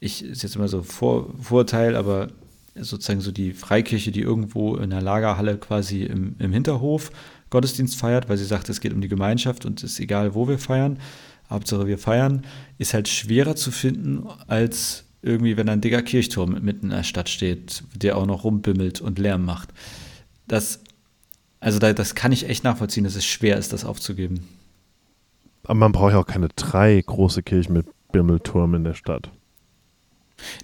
ich ist jetzt immer so Vor Vorurteil, aber sozusagen so die Freikirche, die irgendwo in der Lagerhalle quasi im, im Hinterhof Gottesdienst feiert, weil sie sagt, es geht um die Gemeinschaft und es ist egal, wo wir feiern. Hauptsache wir feiern, ist halt schwerer zu finden, als irgendwie, wenn ein dicker Kirchturm mitten in der Stadt steht, der auch noch rumbimmelt und Lärm macht das, also da, das kann ich echt nachvollziehen, dass es schwer ist, das aufzugeben. Aber man braucht ja auch keine drei große Kirchen mit Bimmelturm in der Stadt.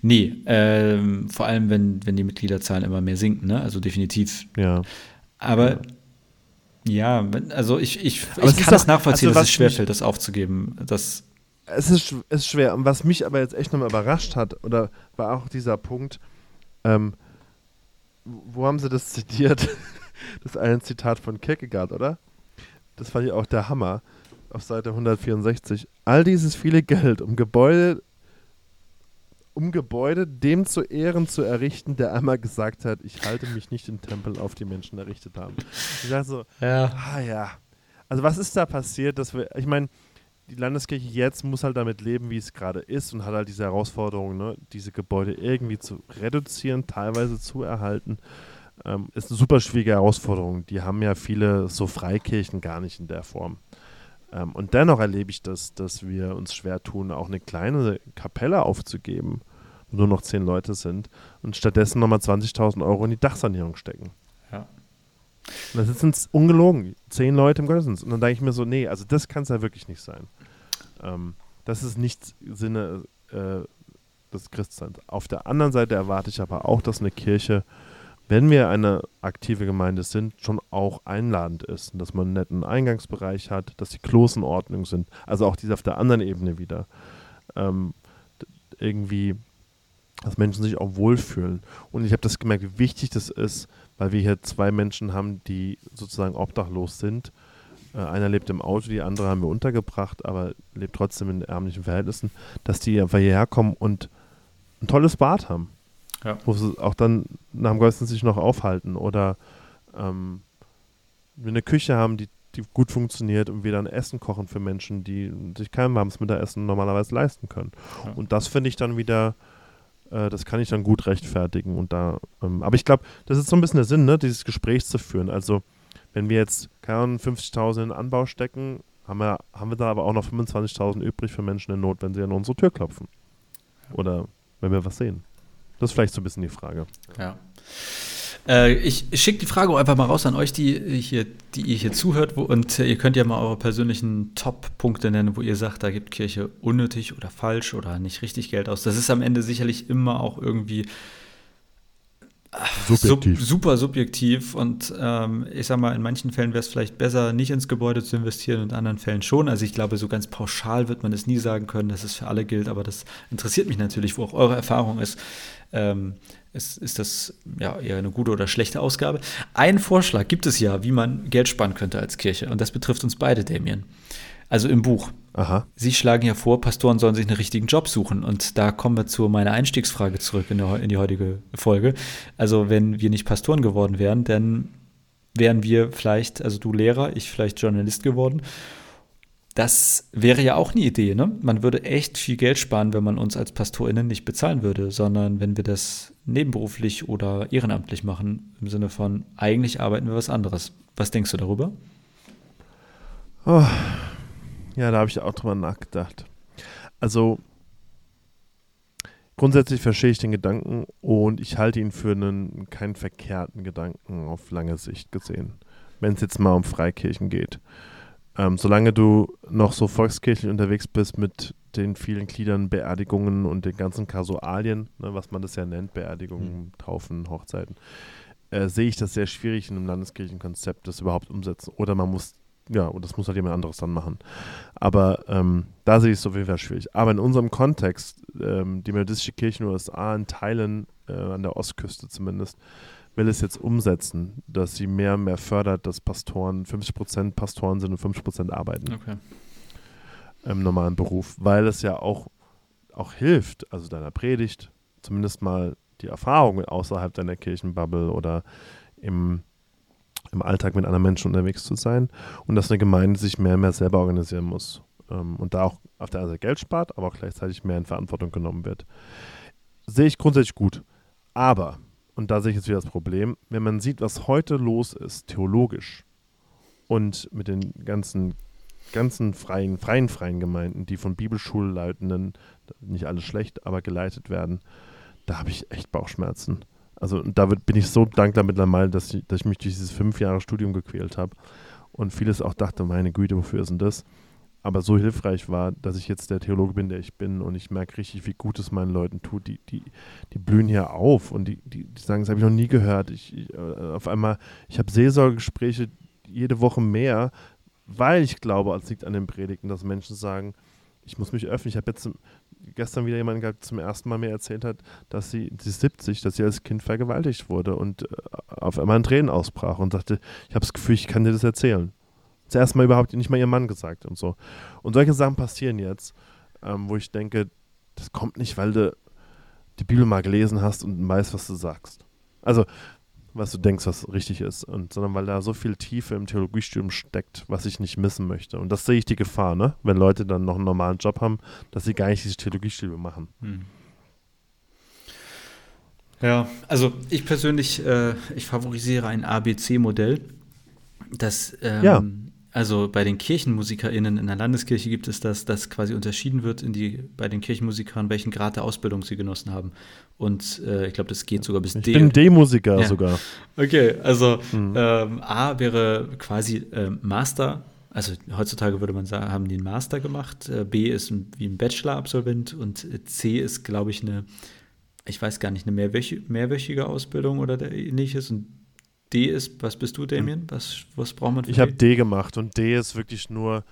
Nee, ähm, vor allem, wenn, wenn die Mitgliederzahlen immer mehr sinken, ne? Also definitiv. Ja. Aber ja, ja also ich, ich, ich kann es nachvollziehen, also dass es schwerfällt, das aufzugeben. Das es ist, ist schwer. Und was mich aber jetzt echt nochmal überrascht hat, oder war auch dieser Punkt, ähm, wo haben sie das zitiert? Das ist ein Zitat von Kierkegaard, oder? Das fand ich auch der Hammer. Auf Seite 164. All dieses viele Geld, um Gebäude, um Gebäude dem zu Ehren zu errichten, der einmal gesagt hat, ich halte mich nicht in Tempeln auf, die Menschen errichtet haben. Ich dachte so, ja. ah ja. Also was ist da passiert, dass wir, ich meine, die Landeskirche jetzt muss halt damit leben, wie es gerade ist und hat halt diese Herausforderung, ne, diese Gebäude irgendwie zu reduzieren, teilweise zu erhalten. Ähm, ist eine super schwierige Herausforderung. Die haben ja viele so Freikirchen gar nicht in der Form. Ähm, und dennoch erlebe ich das, dass wir uns schwer tun, auch eine kleine Kapelle aufzugeben, wo nur noch zehn Leute sind und stattdessen nochmal 20.000 Euro in die Dachsanierung stecken. Und da sitzen ungelogen zehn Leute im Gottesdienst. Und dann denke ich mir so, nee, also das kann es ja wirklich nicht sein. Ähm, das ist nicht Sinne äh, des Christseins. Auf der anderen Seite erwarte ich aber auch, dass eine Kirche, wenn wir eine aktive Gemeinde sind, schon auch einladend ist. Und dass man einen netten Eingangsbereich hat, dass die Klos in Ordnung sind. Also auch diese auf der anderen Ebene wieder. Ähm, irgendwie, dass Menschen sich auch wohlfühlen. Und ich habe das gemerkt, wie wichtig das ist, weil wir hier zwei Menschen haben, die sozusagen obdachlos sind, äh, einer lebt im Auto, die andere haben wir untergebracht, aber lebt trotzdem in ärmlichen Verhältnissen, dass die einfach hierher kommen und ein tolles Bad haben. Ja. Wo sie auch dann nach dem Gottesdienst sich noch aufhalten oder ähm, wir eine Küche haben, die, die gut funktioniert und wir dann Essen kochen für Menschen, die sich kein warmes Mittagessen normalerweise leisten können. Ja. Und das finde ich dann wieder, äh, das kann ich dann gut rechtfertigen. Und da, ähm, aber ich glaube, das ist so ein bisschen der Sinn, ne, dieses Gespräch zu führen. Also wenn wir jetzt, keine Ahnung, 50.000 in den Anbau stecken, haben wir, haben wir da aber auch noch 25.000 übrig für Menschen in Not, wenn sie an unsere Tür klopfen. Oder wenn wir was sehen. Das ist vielleicht so ein bisschen die Frage. Ja. Äh, ich schicke die Frage auch einfach mal raus an euch, die, hier, die ihr hier zuhört. Wo, und äh, ihr könnt ja mal eure persönlichen Top-Punkte nennen, wo ihr sagt, da gibt Kirche unnötig oder falsch oder nicht richtig Geld aus. Das ist am Ende sicherlich immer auch irgendwie Subjektiv. Sub, super subjektiv und ähm, ich sag mal, in manchen Fällen wäre es vielleicht besser, nicht ins Gebäude zu investieren, in anderen Fällen schon. Also ich glaube, so ganz pauschal wird man es nie sagen können, dass es für alle gilt, aber das interessiert mich natürlich, wo auch eure Erfahrung ist. Ähm, ist, ist das ja eher eine gute oder schlechte Ausgabe? Ein Vorschlag gibt es ja, wie man Geld sparen könnte als Kirche und das betrifft uns beide, Damien. Also im Buch. Aha. Sie schlagen ja vor, Pastoren sollen sich einen richtigen Job suchen. Und da kommen wir zu meiner Einstiegsfrage zurück in, der, in die heutige Folge. Also, wenn wir nicht Pastoren geworden wären, dann wären wir vielleicht, also du Lehrer, ich vielleicht Journalist geworden. Das wäre ja auch eine Idee, ne? Man würde echt viel Geld sparen, wenn man uns als PastorInnen nicht bezahlen würde, sondern wenn wir das nebenberuflich oder ehrenamtlich machen, im Sinne von, eigentlich arbeiten wir was anderes. Was denkst du darüber? Oh, ja, da habe ich auch drüber nachgedacht. Also, grundsätzlich verstehe ich den Gedanken und ich halte ihn für einen keinen verkehrten Gedanken auf lange Sicht gesehen, wenn es jetzt mal um Freikirchen geht. Ähm, solange du noch so volkskirchlich unterwegs bist mit den vielen Gliedern, Beerdigungen und den ganzen Kasualien, ne, was man das ja nennt, Beerdigungen, Taufen, Hochzeiten, äh, sehe ich das sehr schwierig in einem Landeskirchenkonzept, das überhaupt umsetzen. Oder man muss ja, und das muss halt jemand anderes dann machen. Aber ähm, da sehe ich es auf jeden Fall schwierig. Aber in unserem Kontext, ähm, die methodistische Kirche in den USA in Teilen, äh, an der Ostküste zumindest, will es jetzt umsetzen, dass sie mehr und mehr fördert, dass Pastoren, 50% Pastoren sind und 50% arbeiten Okay. im normalen Beruf, weil es ja auch, auch hilft, also deiner Predigt, zumindest mal die Erfahrung außerhalb deiner Kirchenbubble oder im im Alltag mit anderen Menschen unterwegs zu sein und dass eine Gemeinde sich mehr und mehr selber organisieren muss ähm, und da auch auf der einen Seite Geld spart, aber auch gleichzeitig mehr in Verantwortung genommen wird. Sehe ich grundsätzlich gut. Aber, und da sehe ich jetzt wieder das Problem, wenn man sieht, was heute los ist, theologisch und mit den ganzen ganzen freien, freien, freien Gemeinden, die von Bibelschulleitenden, nicht alles schlecht, aber geleitet werden, da habe ich echt Bauchschmerzen. Also da bin ich so dankbar mittlerweile, dass ich, dass ich mich durch dieses fünf Jahre Studium gequält habe und vieles auch dachte, meine Güte, wofür ist denn das? Aber so hilfreich war, dass ich jetzt der Theologe bin, der ich bin und ich merke richtig, wie gut es meinen Leuten tut. Die, die, die blühen hier auf und die, die, die sagen, das habe ich noch nie gehört. Ich, ich, auf einmal, ich habe Seelsorgegespräche jede Woche mehr, weil ich glaube, es liegt an den Predigten, dass Menschen sagen, ich muss mich öffnen. Ich habe jetzt gestern wieder jemanden gehabt, zum ersten Mal mir erzählt hat, dass sie, sie 70, dass sie als Kind vergewaltigt wurde und äh, auf einmal in Tränen ausbrach und sagte, ich habe das Gefühl, ich kann dir das erzählen. Das erste Mal überhaupt nicht mal ihr Mann gesagt und so. Und solche Sachen passieren jetzt, ähm, wo ich denke, das kommt nicht, weil du die Bibel mal gelesen hast und weißt, was du sagst. Also, was du denkst, was richtig ist, und, sondern weil da so viel Tiefe im Theologiestudium steckt, was ich nicht missen möchte. Und das sehe ich die Gefahr, ne? wenn Leute dann noch einen normalen Job haben, dass sie gar nicht dieses Theologiestudium machen. Hm. Ja, also ich persönlich, äh, ich favorisiere ein ABC-Modell, das ähm, Ja. Also bei den KirchenmusikerInnen in der Landeskirche gibt es das, dass quasi unterschieden wird in die, bei den Kirchenmusikern, welchen Grad der Ausbildung sie genossen haben. Und äh, ich glaube, das geht sogar bis Ich D. bin D-Musiker Ja. sogar. Okay, also Mhm. ähm, A wäre quasi ähm, Master. Also heutzutage würde man sagen, haben die einen Master gemacht. Äh, B ist ein, wie ein Bachelor-Absolvent und äh, C ist, glaube ich, eine, ich weiß gar nicht, eine mehrwöch mehrwöchige Ausbildung oder der- ähnliches. Und D ist, was bist du, Damien? Was, was braucht man für Ich habe D? Gemacht und D ist wirklich nur,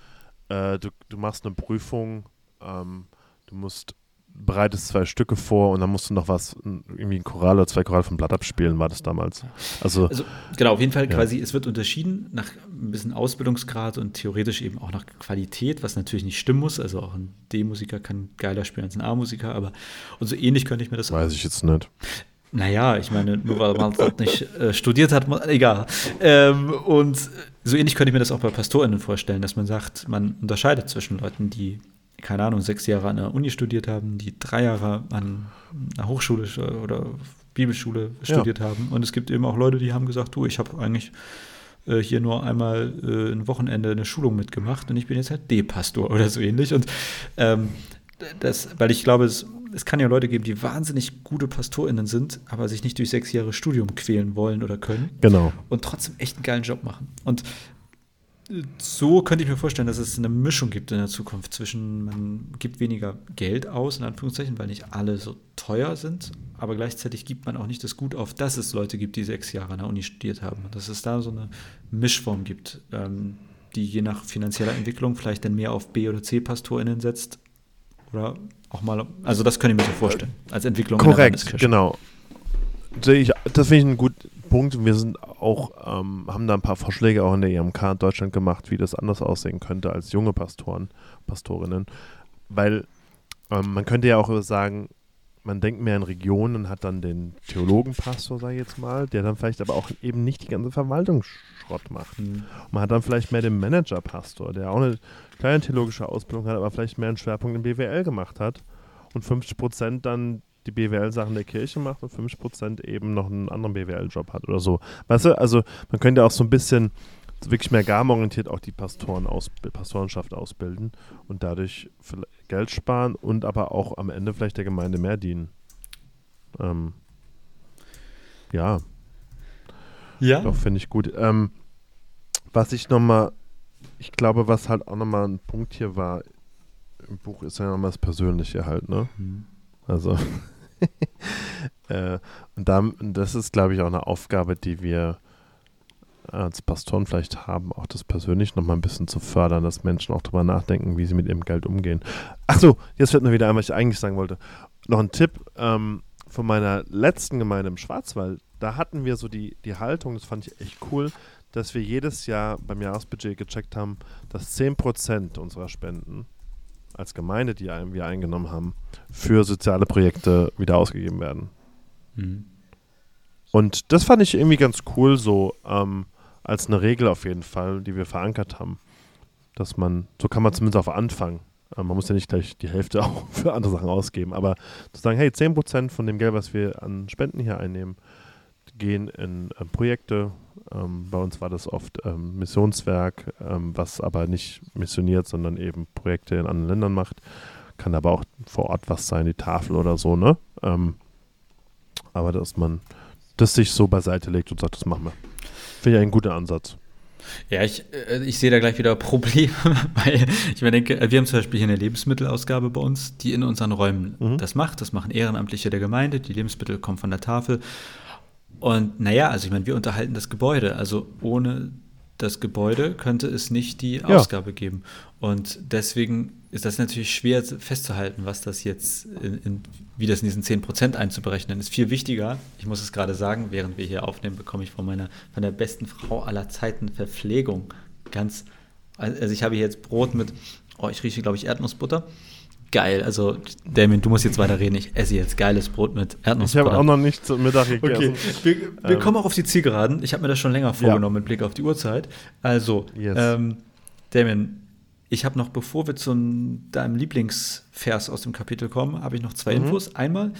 äh, du, du machst eine Prüfung, ähm, du musst bereitest zwei Stücke vor und dann musst du noch was, irgendwie ein Choral oder zwei Choral vom Blatt abspielen, war das damals. Also, Also genau, auf jeden Fall Ja. quasi, es wird unterschieden nach ein bisschen Ausbildungsgrad und theoretisch eben auch nach Qualität, was natürlich nicht stimmen muss. Also auch ein D-Musiker kann geiler spielen als ein A-Musiker, aber und so ähnlich könnte ich mir das Weiß ich jetzt nicht. Naja, ich meine, nur weil man das nicht äh, studiert hat, man, egal. Ähm, und so ähnlich könnte ich mir das auch bei PastorInnen vorstellen, dass man sagt, man unterscheidet zwischen Leuten, die, keine Ahnung, sechs Jahre an der Uni studiert haben, die drei Jahre an einer Hochschule oder Bibelschule studiert ja. haben. Und es gibt eben auch Leute, die haben gesagt, du, ich habe eigentlich äh, hier nur einmal äh, ein Wochenende eine Schulung mitgemacht und ich bin jetzt halt D-Pastor oder so ähnlich. Und ähm, das, weil ich glaube, es, es kann ja Leute geben, die wahnsinnig gute PastorInnen sind, aber sich nicht durch sechs Jahre Studium quälen wollen oder können. Genau. Und trotzdem echt einen geilen Job machen. Und so könnte ich mir vorstellen, dass es eine Mischung gibt in der Zukunft zwischen, man gibt weniger Geld aus, in Anführungszeichen, weil nicht alle so teuer sind, aber gleichzeitig gibt man auch nicht das Gut auf, dass es Leute gibt, die sechs Jahre an der Uni studiert haben. Dass es da so eine Mischform gibt, ähm, die je nach finanzieller Entwicklung vielleicht dann mehr auf B- oder C-PastorInnen setzt. Oder auch mal, also das könnte ich mir so vorstellen, als Entwicklung. Korrekt, genau. Das finde ich einen guten Punkt. Wir sind auch, ähm, haben da ein paar Vorschläge auch in der EMK in Deutschland gemacht, wie das anders aussehen könnte als junge Pastoren, Pastorinnen. Weil ähm, man könnte ja auch sagen, man denkt mehr in Regionen, hat dann den Theologenpastor, sage ich jetzt mal, der dann vielleicht aber auch eben nicht die ganze Verwaltungsschrott macht. Mhm. Man hat dann vielleicht mehr den Managerpastor, der auch eine kleine theologische Ausbildung hat, aber vielleicht mehr einen Schwerpunkt in BWL gemacht hat und 50 Prozent dann die BWL-Sachen der Kirche macht und 50% eben noch einen anderen BWL-Job hat oder so. Weißt du, also man könnte auch so ein bisschen wirklich mehr garmorientiert auch die Pastoren aus, Pastorenschaft ausbilden und dadurch Geld sparen und aber auch am Ende vielleicht der Gemeinde mehr dienen. Ähm, ja. Ja. Doch, finde ich gut. Ähm, was ich nochmal, ich glaube, was halt auch nochmal ein Punkt hier war im Buch, ist ja nochmal das Persönliche halt, ne? Mhm. Also äh, und da, das ist, glaube ich, auch eine Aufgabe, die wir als Pastoren vielleicht haben, auch das persönlich nochmal ein bisschen zu fördern, dass Menschen auch darüber nachdenken, wie sie mit ihrem Geld umgehen. Achso, jetzt fällt mir wieder ein, was ich eigentlich sagen wollte. Noch ein Tipp ähm, von meiner letzten Gemeinde im Schwarzwald. Da hatten wir so die, die Haltung, das fand ich echt cool, dass wir jedes Jahr beim Jahresbudget gecheckt haben, dass 10% unserer Spenden als Gemeinde, die wir eingenommen haben, für soziale Projekte wieder ausgegeben werden. Mhm. Und das fand ich irgendwie ganz cool, so ähm, als eine Regel auf jeden Fall, die wir verankert haben. Dass man, so kann man zumindest auf Anfang, äh, man muss ja nicht gleich die Hälfte auch für andere Sachen ausgeben, aber zu sagen, hey, 10% von dem Geld, was wir an Spenden hier einnehmen, gehen in äh, Projekte, ähm, bei uns war das oft ähm, Missionswerk, ähm, was aber nicht missioniert, sondern eben Projekte in anderen Ländern macht. Kann aber auch vor Ort was sein, die Tafel oder so, ne? Ähm, aber dass man das sich so beiseite legt und sagt, das machen wir. Finde ich einen guten Ansatz. Ja, ich, äh, ich sehe da gleich wieder Probleme, weil ich mir denke, wir haben zum Beispiel hier eine Lebensmittelausgabe bei uns, die in unseren Räumen mhm. das macht. Das machen Ehrenamtliche der Gemeinde. Die Lebensmittel kommen von der Tafel. Und naja, also ich meine, wir unterhalten das Gebäude. Also ohne das Gebäude könnte es nicht die ja. Ausgabe geben. Und deswegen ist das natürlich schwer festzuhalten, was das jetzt, in, in, wie das in diesen 10% einzuberechnen ist. Viel wichtiger, ich muss es gerade sagen, während wir hier aufnehmen, bekomme ich von meiner, von der besten Frau aller Zeiten Verpflegung. Ganz, also ich habe hier jetzt Brot mit, oh, ich rieche, glaube ich, Erdnussbutter geil. Also, Damien, du musst jetzt weiterreden. Ich esse jetzt geiles Brot mit Erdnussbutter. Ich habe auch noch nicht zum Mittag gegessen. Okay. Wir, wir ähm. kommen auch auf die Zielgeraden. Ich habe mir das schon länger vorgenommen ja. mit Blick auf die Uhrzeit. Also, yes. ähm, Damien, ich habe noch, bevor wir zu deinem Lieblingsvers aus dem Kapitel kommen, habe ich noch zwei mhm. Infos. Einmal,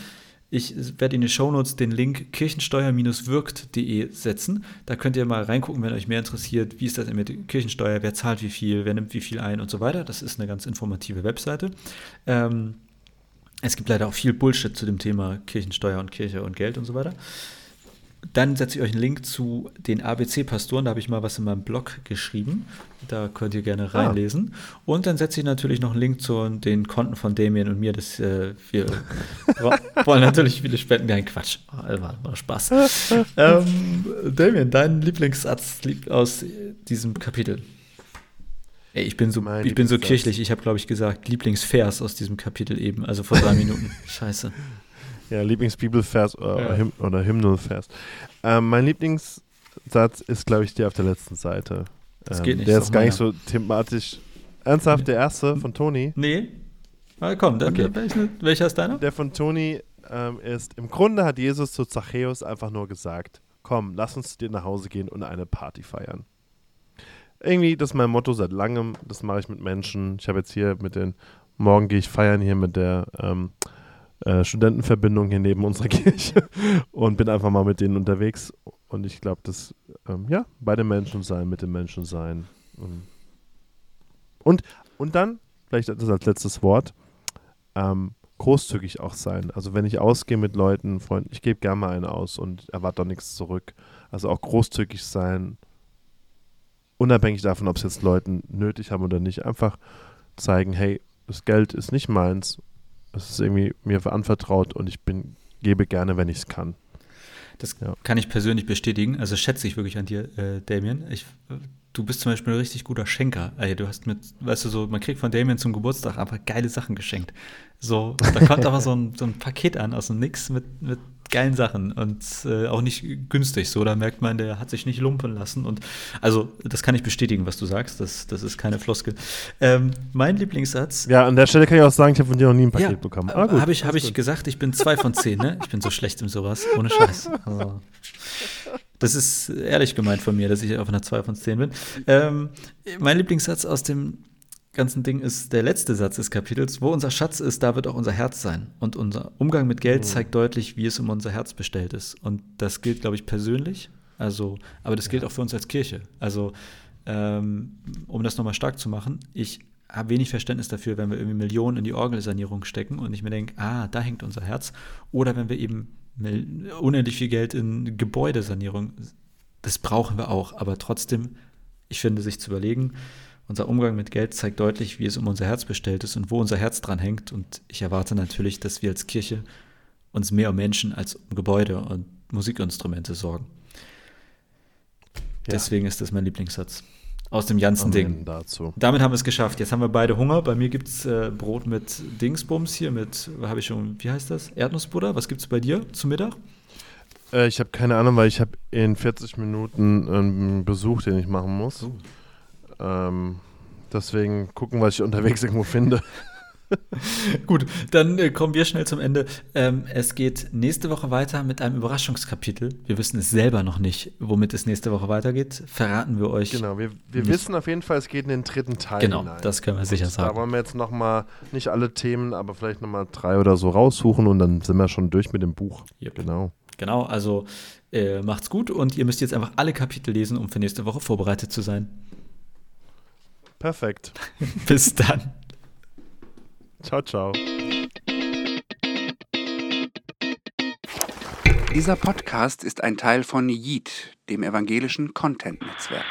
ich werde in die Shownotes den Link kirchensteuer-wirkt.de setzen. Da könnt ihr mal reingucken, wenn euch mehr interessiert, wie ist das mit Kirchensteuer, wer zahlt wie viel, wer nimmt wie viel ein und so weiter. Das ist eine ganz informative Webseite. Ähm, es gibt leider auch viel Bullshit zu dem Thema Kirchensteuer und Kirche und Geld und so weiter. Dann setze ich euch einen Link zu den ABC-Pastoren. Da habe ich mal was in meinem Blog geschrieben. Da könnt ihr gerne ah. reinlesen. Ah. Und dann setze ich natürlich noch einen Link zu den Konten von Damien und mir. Das, äh, wir wollen natürlich viele spenden. Nein, Quatsch. War, war Spaß. ähm, Damien, dein Lieblingssatz aus diesem Kapitel. Ey, ich bin so, ich bin so kirchlich. Ich habe, glaube ich, gesagt, Lieblingsvers aus diesem Kapitel eben. Also vor drei Minuten. Scheiße. Ja, Lieblingsbibelvers oder, ja. Hymn oder Hymnalvers. Ähm, mein Lieblingssatz ist, glaube ich, der auf der letzten Seite. Das Ähm, geht nicht, der ist gar mal, nicht so thematisch. Ernsthaft, der erste von Toni? Nee. Na komm, dann Okay. welchen, welcher ist deiner? Der von Toni ähm, ist, im Grunde hat Jesus zu Zachäus einfach nur gesagt, komm, lass uns zu dir nach Hause gehen und eine Party feiern. Irgendwie, das ist mein Motto seit langem, das mache ich mit Menschen. Ich habe jetzt hier mit den, morgen gehe ich feiern hier mit der ähm, äh, Studentenverbindung hier neben unserer Kirche und bin einfach mal mit denen unterwegs. Und ich glaube, dass, ähm, ja, bei den Menschen sein, mit den Menschen sein. Und, und, dann, vielleicht das als letztes Wort, ähm, großzügig auch sein. Also wenn ich ausgehe mit Leuten, Freunden, ich gebe gerne mal einen aus und erwarte doch nichts zurück. Also auch großzügig sein, unabhängig davon, ob es jetzt Leuten nötig haben oder nicht. Einfach zeigen, hey, das Geld ist nicht meins, es ist irgendwie mir anvertraut und ich bin, gebe gerne, wenn ich es kann. Das Ja. kann ich persönlich bestätigen. Also schätze ich wirklich an dir, äh, Damien. Ich, du bist zum Beispiel ein richtig guter Schenker. Ey, du hast mit, weißt du, so, man kriegt von Damien zum Geburtstag einfach geile Sachen geschenkt. So, da kommt aber so ein, so ein Paket an aus dem Nix mit, mit geilen Sachen und äh, auch nicht günstig. So, da merkt man, der hat sich nicht lumpen lassen. Und also, das kann ich bestätigen, was du sagst. Das, das ist keine Floskel. Ähm, mein Lieblingssatz. Ja, an der Stelle kann ich auch sagen, ich habe von dir noch nie ein Paket Ja, bekommen. äh, Ah, gut, habe ich, hab ich gut. gesagt, ich bin zwei von zehn, ne? Ich bin so schlecht in sowas, ohne Scheiß. Also, das ist ehrlich gemeint von mir, dass ich auf einer 2 von 10 bin. Ähm, mein Lieblingssatz aus dem ganzen Ding ist der letzte Satz des Kapitels. Wo unser Schatz ist, da wird auch unser Herz sein. Und unser Umgang mit Geld zeigt deutlich, wie es um unser Herz bestellt ist. Und das gilt, glaube ich, persönlich. Also, aber das gilt auch für uns als Kirche. Also, ähm, um das nochmal stark zu machen, ich habe wenig Verständnis dafür, wenn wir irgendwie Millionen in die Orgelsanierung stecken und ich mir denke, ah, da hängt unser Herz. Oder wenn wir eben unendlich viel Geld in Gebäudesanierung, das brauchen wir auch. Aber trotzdem, ich finde, sich zu überlegen, unser Umgang mit Geld zeigt deutlich, wie es um unser Herz bestellt ist und wo unser Herz dran hängt. Und ich erwarte natürlich, dass wir als Kirche uns mehr um Menschen als um Gebäude und Musikinstrumente sorgen. Ja. Deswegen ist das mein Lieblingssatz. Aus dem ganzen Ding. dazu. Damit haben wir es geschafft. Jetzt haben wir beide Hunger. Bei mir gibt es äh, Brot mit Dingsbums hier, mit, habe ich schon, wie heißt das? Erdnussbutter. Was gibt es bei dir zum Mittag? Äh, ich habe keine Ahnung, weil ich habe in 40 Minuten einen Besuch, den ich machen muss. Oh. Ähm, deswegen gucken, was ich unterwegs irgendwo finde. Gut, dann äh, kommen wir schnell zum Ende. Ähm, es geht nächste Woche weiter mit einem Überraschungskapitel. Wir wissen es selber noch nicht, womit es nächste Woche weitergeht. Verraten wir euch. Genau, wir, wir wissen auf jeden Fall, es geht in den dritten Teil Genau, hinein. das können wir sicher Da sagen. wollen wir jetzt nochmal, nicht alle Themen, aber vielleicht nochmal drei oder so raussuchen und dann sind wir schon durch mit dem Buch. Yep. Genau. Genau, also äh, macht's gut und ihr müsst jetzt einfach alle Kapitel lesen, um für nächste Woche vorbereitet zu sein. Perfekt. Bis dann. Ciao, ciao. Dieser Podcast ist ein Teil von Yeet, dem evangelischen Content-Netzwerk.